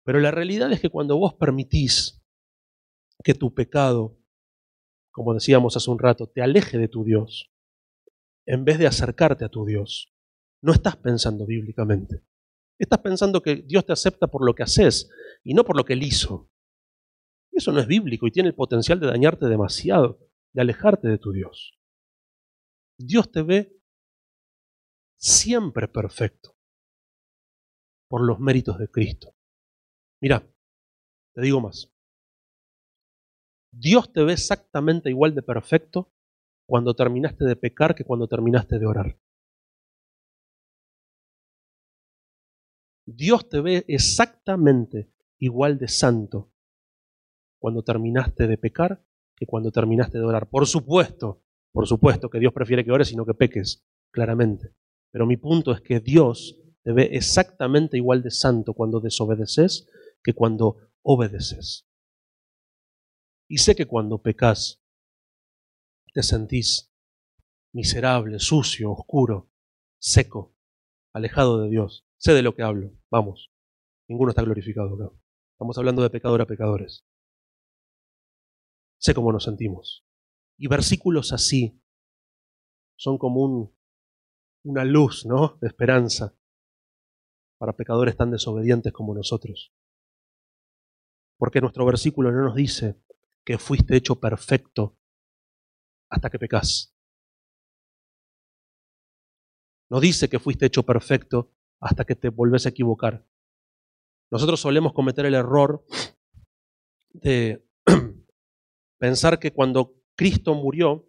Pero la realidad es que cuando vos permitís que tu pecado como decíamos hace un rato, te aleje de tu Dios, en vez de acercarte a tu Dios. No estás pensando bíblicamente. Estás pensando que Dios te acepta por lo que haces y no por lo que Él hizo. Eso no es bíblico y tiene el potencial de dañarte demasiado, de alejarte de tu Dios. Dios te ve siempre perfecto por los méritos de Cristo. Mira, te digo más. Dios te ve exactamente igual de perfecto cuando terminaste de pecar que cuando terminaste de orar. Dios te ve exactamente igual de santo cuando terminaste de pecar que cuando terminaste de orar. Por supuesto, por supuesto que Dios prefiere que ores y no que peques, claramente. Pero mi punto es que Dios te ve exactamente igual de santo cuando desobedeces que cuando obedeces. Y sé que cuando pecas te sentís miserable, sucio, oscuro, seco, alejado de Dios. Sé de lo que hablo, vamos. Ninguno está glorificado acá. Estamos hablando de pecador a pecadores. Sé cómo nos sentimos. Y versículos así son como un, una luz, ¿no? De esperanza para pecadores tan desobedientes como nosotros. Porque nuestro versículo no nos dice que fuiste hecho perfecto hasta que pecas. No dice que fuiste hecho perfecto hasta que te volvés a equivocar. Nosotros solemos cometer el error de <clears throat> pensar que cuando Cristo murió,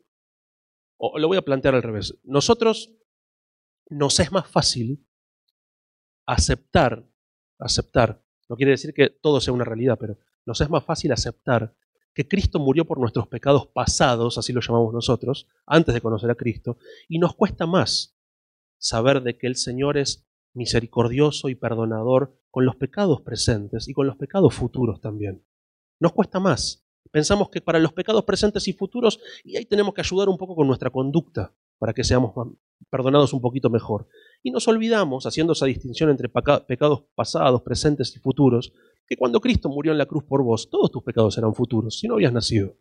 o lo voy a plantear al revés, nosotros nos es más fácil aceptar, aceptar, no quiere decir que todo sea una realidad, pero nos es más fácil aceptar que Cristo murió por nuestros pecados pasados, así lo llamamos nosotros, antes de conocer a Cristo, y nos cuesta más saber de que el Señor es misericordioso y perdonador con los pecados presentes y con los pecados futuros también. Nos cuesta más. Pensamos que para los pecados presentes y futuros, y ahí tenemos que ayudar un poco con nuestra conducta para que seamos perdonados un poquito mejor. Y nos olvidamos, haciendo esa distinción entre pecados pasados, presentes y futuros, que cuando Cristo murió en la cruz por vos, todos tus pecados eran futuros, si no habías nacido.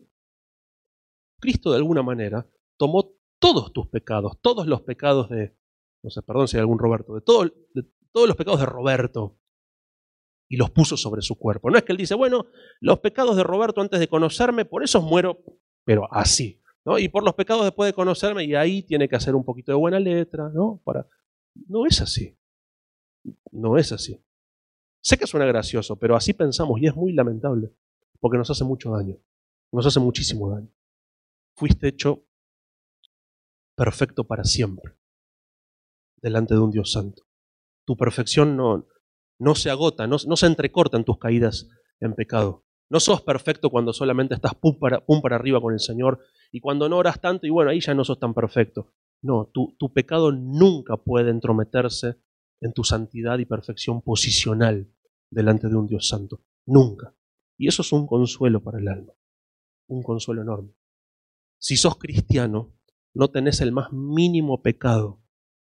Cristo de alguna manera tomó todos tus pecados, todos los pecados de, no sé, perdón si hay algún Roberto, de, de todos los pecados de Roberto, y los puso sobre su cuerpo. No es que él dice, bueno, los pecados de Roberto antes de conocerme, por eso muero, pero así. Y por los pecados después de conocerme, y ahí tiene que hacer un poquito de buena letra, ¿no? Para... No es así. No es así. Sé que suena gracioso, pero así pensamos y es muy lamentable, porque nos hace mucho daño, nos hace muchísimo daño. Fuiste hecho perfecto para siempre, delante de un Dios santo. Tu perfección no, no se agota, no, no se entrecorta en tus caídas en pecado. No sos perfecto cuando solamente estás pum para, pum para arriba con el Señor y cuando no oras tanto y bueno, ahí ya no sos tan perfecto. No, tu, tu pecado nunca puede entrometerse en tu santidad y perfección posicional delante de un Dios santo. Nunca. Y eso es un consuelo para el alma. Un consuelo enorme. Si sos cristiano, no tenés el más mínimo pecado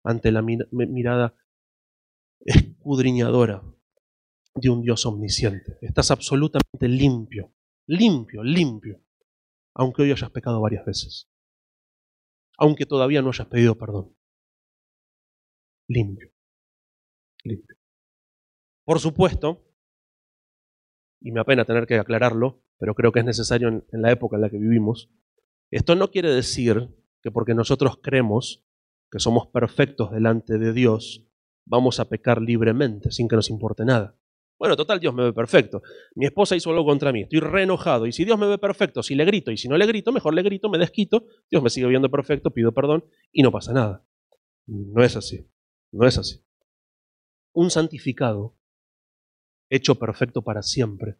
ante la mirada escudriñadora de un Dios omnisciente. Estás absolutamente limpio, limpio, limpio, aunque hoy hayas pecado varias veces. Aunque todavía no hayas pedido perdón. Limpio limpio. Por supuesto, y me apena tener que aclararlo, pero creo que es necesario en, la época en la que vivimos, esto no quiere decir que porque nosotros creemos que somos perfectos delante de Dios, vamos a pecar libremente, sin que nos importe nada. Bueno, total, Dios me ve perfecto. Mi esposa hizo algo contra mí, estoy re enojado. Y si Dios me ve perfecto, si le grito, y si no le grito, mejor le grito, me desquito, Dios me sigue viendo perfecto, pido perdón y no pasa nada. No es así, no es así un santificado, hecho perfecto para siempre,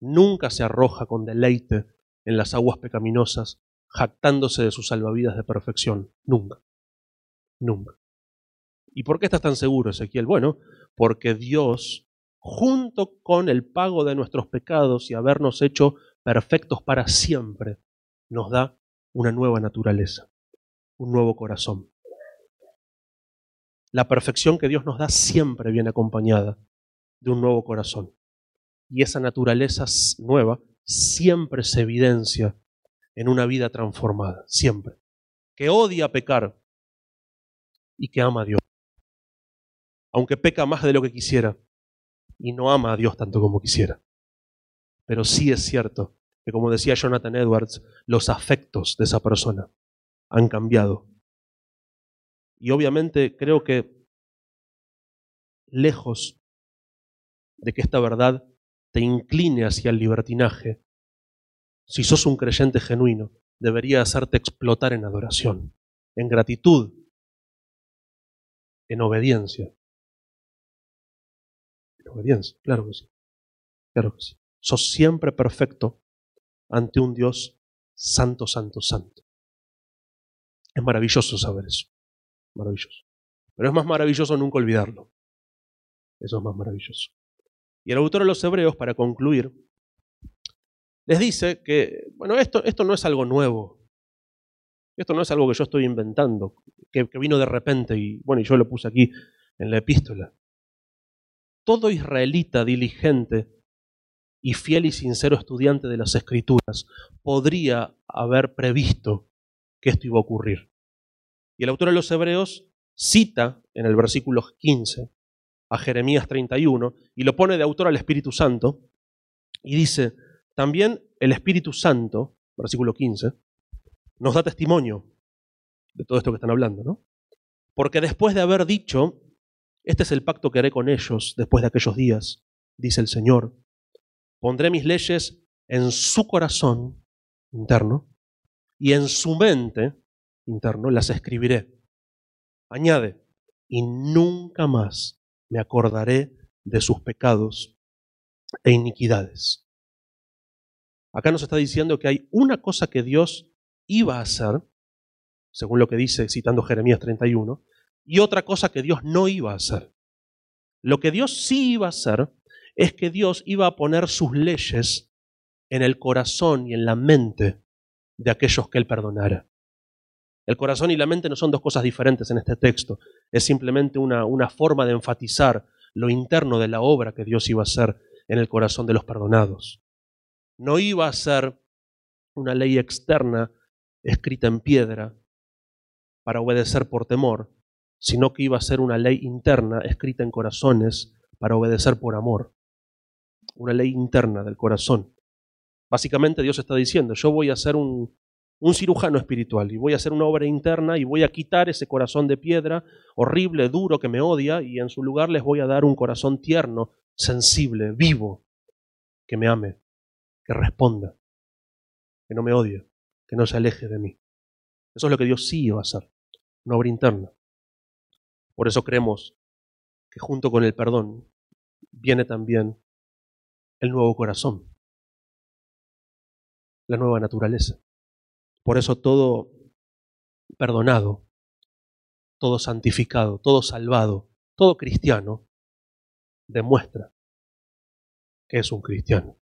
nunca se arroja con deleite en las aguas pecaminosas, jactándose de sus salvavidas de perfección. Nunca. Nunca. ¿Y por qué estás tan seguro, Ezequiel? Bueno, porque Dios, junto con el pago de nuestros pecados y habernos hecho perfectos para siempre, nos da una nueva naturaleza, un nuevo corazón. La perfección que Dios nos da siempre viene acompañada de un nuevo corazón. Y esa naturaleza nueva siempre se evidencia en una vida transformada, siempre. Que odia pecar y que ama a Dios. Aunque peca más de lo que quisiera y no ama a Dios tanto como quisiera. Pero sí es cierto que, como decía Jonathan Edwards, los afectos de esa persona han cambiado y obviamente creo que lejos de que esta verdad te incline hacia el libertinaje, si sos un creyente genuino, debería hacerte explotar en adoración, en gratitud, en obediencia. Claro que sí. Claro que sí. Sos siempre perfecto ante un Dios santo, santo, santo. Es maravilloso saber eso maravilloso. Pero es más maravilloso nunca olvidarlo. Eso es más maravilloso. Y el autor de los Hebreos, para concluir, les dice que, bueno, esto, esto no es algo nuevo. Esto no es algo que yo estoy inventando, que, que vino de repente y, bueno, y yo lo puse aquí en la epístola. Todo israelita diligente y fiel y sincero estudiante de las escrituras podría haber previsto que esto iba a ocurrir. Y el autor de los Hebreos cita en el versículo 15 a Jeremías 31 y lo pone de autor al Espíritu Santo y dice, también el Espíritu Santo, versículo 15, nos da testimonio de todo esto que están hablando, ¿no? Porque después de haber dicho, este es el pacto que haré con ellos después de aquellos días, dice el Señor, pondré mis leyes en su corazón interno y en su mente interno las escribiré. Añade, y nunca más me acordaré de sus pecados e iniquidades. Acá nos está diciendo que hay una cosa que Dios iba a hacer, según lo que dice citando Jeremías 31, y otra cosa que Dios no iba a hacer. Lo que Dios sí iba a hacer es que Dios iba a poner sus leyes en el corazón y en la mente de aquellos que Él perdonara. El corazón y la mente no son dos cosas diferentes en este texto, es simplemente una, una forma de enfatizar lo interno de la obra que Dios iba a hacer en el corazón de los perdonados. No iba a ser una ley externa escrita en piedra para obedecer por temor, sino que iba a ser una ley interna escrita en corazones para obedecer por amor. Una ley interna del corazón. Básicamente Dios está diciendo, yo voy a ser un, un cirujano espiritual y voy a hacer una obra interna y voy a quitar ese corazón de piedra horrible, duro, que me odia y en su lugar les voy a dar un corazón tierno, sensible, vivo, que me ame, que responda, que no me odie, que no se aleje de mí. Eso es lo que Dios sí iba a hacer, una obra interna. Por eso creemos que junto con el perdón viene también el nuevo corazón, la nueva naturaleza. Por eso todo perdonado, todo santificado, todo salvado, todo cristiano, demuestra que es un cristiano.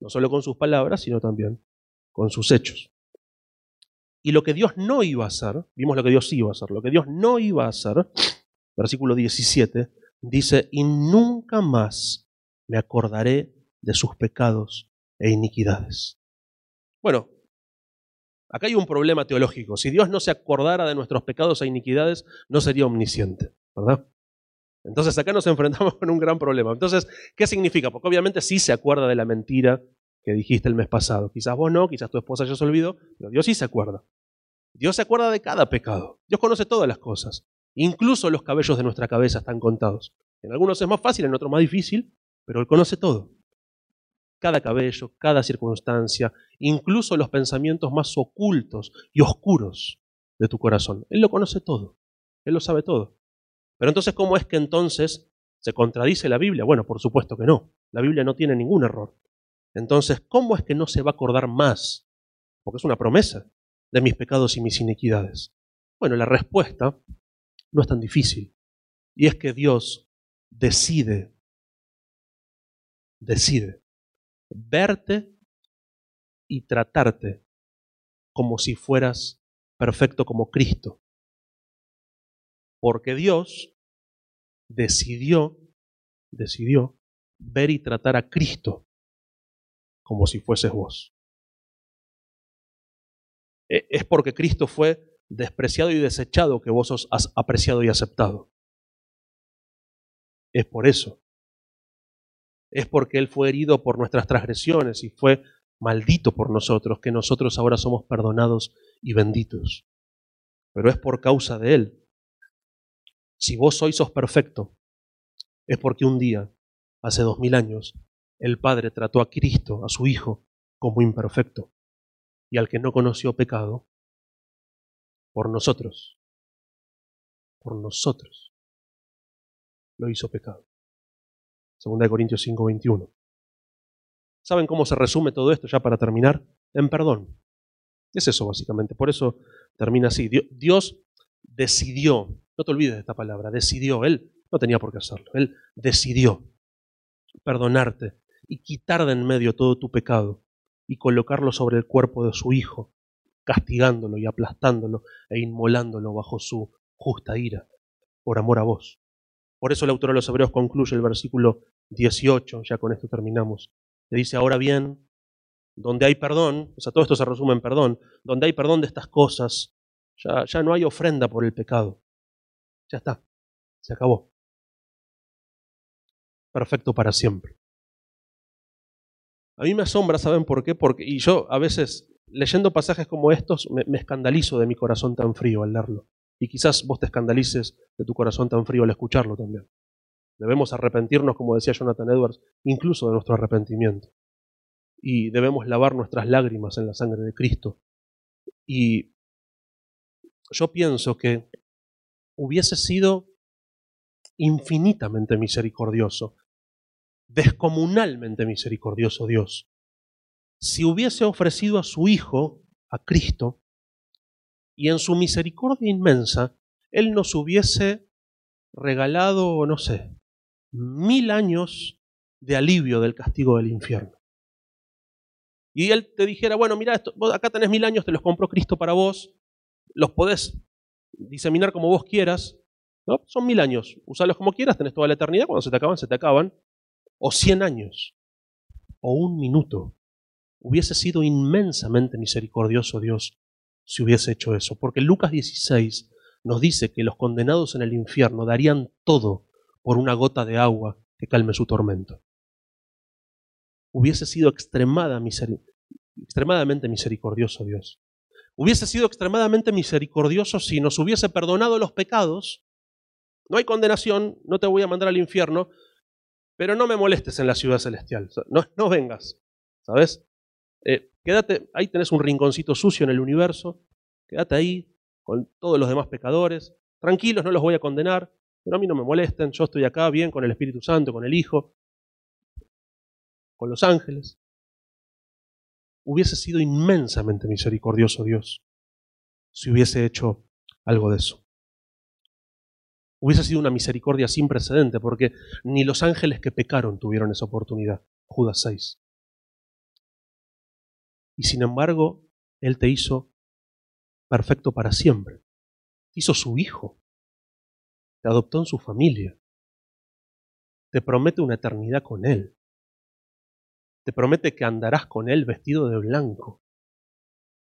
No solo con sus palabras, sino también con sus hechos. Y lo que Dios no iba a hacer, vimos lo que Dios iba a hacer, lo que Dios no iba a hacer versículo 17, dice, y nunca más me acordaré de sus pecados e iniquidades. Bueno, acá hay un problema teológico. Si Dios no se acordara de nuestros pecados e iniquidades, no sería omnisciente, ¿verdad? Entonces acá nos <laughs> enfrentamos con un gran problema. Entonces, ¿qué significa? Porque obviamente sí se acuerda de la mentira que dijiste el mes pasado. Quizás vos no, quizás tu esposa ya se olvidó, pero Dios sí se acuerda. Dios se acuerda de cada pecado. Dios conoce todas las cosas. Incluso los cabellos de nuestra cabeza están contados. En algunos es más fácil, en otros más difícil, pero Él conoce todo. Cada cabello, cada circunstancia, incluso los pensamientos más ocultos y oscuros de tu corazón. Él lo conoce todo. Él lo sabe todo. Pero entonces, ¿cómo es que entonces se contradice la Biblia? Bueno, por supuesto que no. La Biblia no tiene ningún error. Entonces, ¿cómo es que no se va a acordar más? Porque es una promesa de mis pecados y mis iniquidades. Bueno, la respuesta no es tan difícil. Y es que Dios decide, decide verte y tratarte como si fueras perfecto como Cristo. Porque Dios decidió, decidió ver y tratar a Cristo como si fueses vos. E, es porque Cristo fue despreciado y desechado que vos os has apreciado y aceptado. Es por eso. Es porque Él fue herido por nuestras transgresiones y fue maldito por nosotros, que nosotros ahora somos perdonados y benditos. Pero es por causa de Él. Si vos hoy sos perfecto, es porque un día, hace dos mil años, el Padre trató a Cristo, a su Hijo, como imperfecto. Y al que no conoció pecado, por nosotros, por nosotros, lo hizo pecado. Segunda de Corintios 5:21. ¿Saben cómo se resume todo esto ya para terminar? En perdón. Es eso básicamente. Por eso termina así. Dios decidió, no te olvides de esta palabra, decidió. Él No tenía por qué hacerlo. Él decidió perdonarte y quitar de en medio todo tu pecado y colocarlo sobre el cuerpo de su Hijo, castigándolo y aplastándolo e inmolándolo bajo su justa ira, por amor a vos. Por eso el autor de los Hebreos concluye el versículo 18, ya con esto terminamos. Le dice, ahora bien, donde hay perdón, o sea, todo esto se resume en perdón, donde hay perdón de estas cosas, ya, ya no hay ofrenda por el pecado. Ya está, se acabó. Perfecto para siempre. A mí me asombra, ¿saben por qué? Porque, y yo a veces, leyendo pasajes como estos, me, me escandalizo de mi corazón tan frío al leerlo. Y quizás vos te escandalices de tu corazón tan frío al escucharlo también. Debemos arrepentirnos, como decía Jonathan Edwards, incluso de nuestro arrepentimiento. Y debemos lavar nuestras lágrimas en la sangre de Cristo. Y yo pienso que hubiese sido infinitamente misericordioso, descomunalmente misericordioso Dios, si hubiese ofrecido a su Hijo, a Cristo, y en su misericordia inmensa, Él nos hubiese regalado, no sé, mil años de alivio del castigo del infierno. Y Él te dijera, bueno, mira, esto, acá tenés mil años, te los compró Cristo para vos, los podés diseminar como vos quieras, ¿no? Son mil años, usalos como quieras, tenés toda la eternidad, cuando se te acaban, se te acaban, o cien años, o un minuto. Hubiese sido inmensamente misericordioso Dios si hubiese hecho eso, porque Lucas 16 nos dice que los condenados en el infierno darían todo por una gota de agua que calme su tormento. Hubiese sido extremadamente misericordioso Dios. Hubiese sido extremadamente misericordioso si nos hubiese perdonado los pecados. No hay condenación, no te voy a mandar al infierno, pero no me molestes en la ciudad celestial. No, no vengas, ¿sabes? Eh, quédate, ahí tenés un rinconcito sucio en el universo, quédate ahí con todos los demás pecadores, tranquilos, no los voy a condenar, pero a mí no me molesten, yo estoy acá bien con el Espíritu Santo, con el Hijo, con los ángeles. Hubiese sido inmensamente misericordioso Dios si hubiese hecho algo de eso. Hubiese sido una misericordia sin precedente, porque ni los ángeles que pecaron tuvieron esa oportunidad. Judas 6. Y sin embargo, Él te hizo perfecto para siempre. Hizo su hijo. Te adoptó en su familia. Te promete una eternidad con Él. Te promete que andarás con Él vestido de blanco.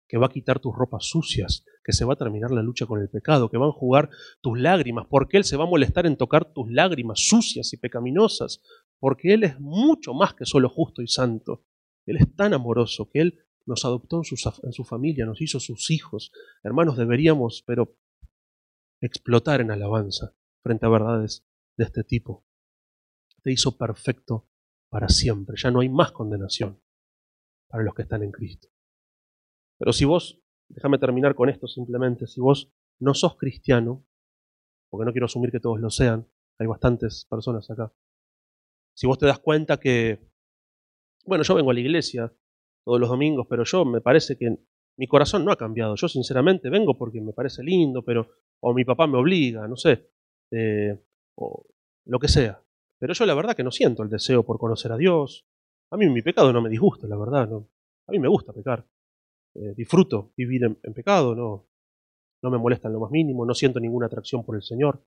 Que va a quitar tus ropas sucias. Que se va a terminar la lucha con el pecado. Que van a jugar tus lágrimas. Porque Él se va a molestar en tocar tus lágrimas sucias y pecaminosas. Porque Él es mucho más que solo justo y santo. Él es tan amoroso que Él nos adoptó en su, en su, familia, nos hizo sus hijos. Hermanos, deberíamos, pero, explotar en alabanza frente a verdades de este tipo. Te hizo perfecto para siempre. Ya no hay más condenación para los que están en Cristo. Pero si vos, déjame terminar con esto simplemente, si vos no sos cristiano, porque no quiero asumir que todos lo sean, hay bastantes personas acá. Si vos te das cuenta que bueno, yo vengo a la iglesia todos los domingos, pero yo me parece que mi corazón no ha cambiado. Yo sinceramente vengo porque me parece lindo, pero o mi papá me obliga, no sé, eh, o lo que sea. Pero yo la verdad que no siento el deseo por conocer a Dios. A mí mi pecado no me disgusta, la verdad. No. A mí me gusta pecar. Eh, disfruto vivir en, pecado, no, no me molesta en lo más mínimo, no siento ninguna atracción por el Señor.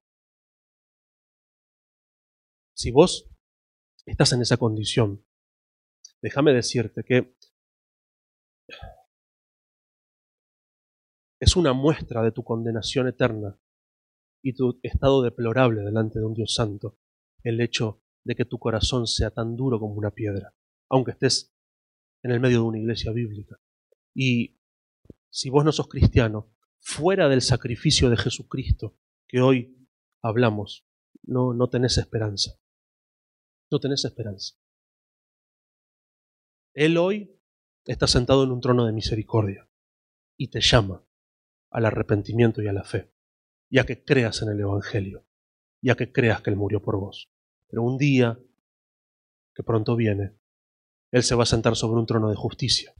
Si vos estás en esa condición, déjame decirte que es una muestra de tu condenación eterna y tu estado deplorable delante de un Dios santo el hecho de que tu corazón sea tan duro como una piedra, aunque estés en el medio de una iglesia bíblica. Y si vos no sos cristiano, fuera del sacrificio de Jesucristo que hoy hablamos, no, no tenés esperanza. No tenés esperanza. Él hoy está sentado en un trono de misericordia y te llama al arrepentimiento y a la fe, y a que creas en el Evangelio, y a que creas que Él murió por vos. Pero un día, que pronto viene, Él se va a sentar sobre un trono de justicia.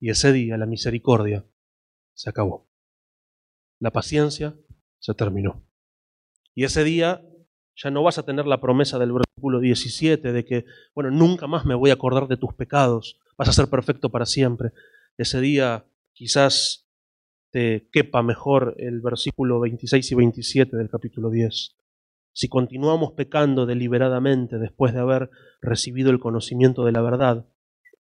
Y ese día la misericordia se acabó. La paciencia se terminó. Y ese día ya no vas a tener la promesa del versículo 17 de que, bueno, nunca más me voy a acordar de tus pecados, vas a ser perfecto para siempre. Ese día quizás te quepa mejor el versículo 26 y 27 del capítulo 10. Si continuamos pecando deliberadamente después de haber recibido el conocimiento de la verdad,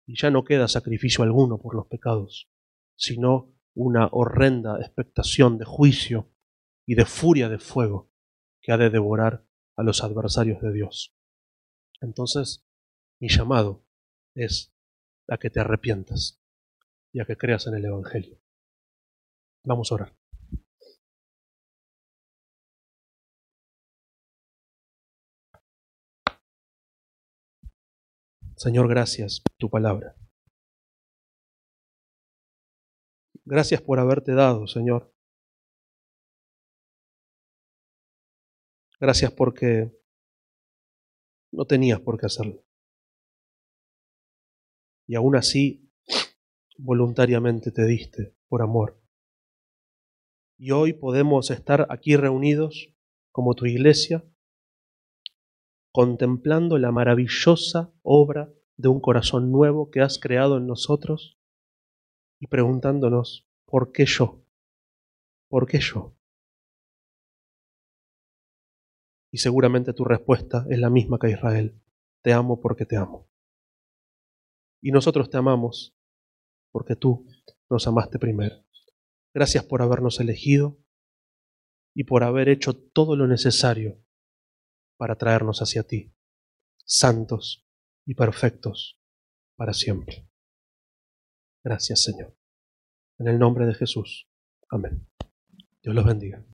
y ya no queda sacrificio alguno por los pecados, sino una horrenda expectación de juicio y de furia de fuego que ha de devorar a los adversarios de Dios. Entonces, mi llamado es a que te arrepientas y a que creas en el Evangelio. Vamos a orar. Señor, gracias por tu palabra. Gracias por haberte dado, Señor. Gracias porque no tenías por qué hacerlo. Y aún así, voluntariamente te diste por amor. Y hoy podemos estar aquí reunidos como tu iglesia contemplando la maravillosa obra de un corazón nuevo que has creado en nosotros y preguntándonos, ¿por qué yo? ¿Por qué yo? Y seguramente tu respuesta es la misma que Israel. Te amo porque te amo. Y nosotros te amamos porque tú nos amaste primero. Gracias por habernos elegido y por haber hecho todo lo necesario para traernos hacia ti, santos y perfectos para siempre. Gracias Señor. En el nombre de Jesús. Amén. Dios los bendiga.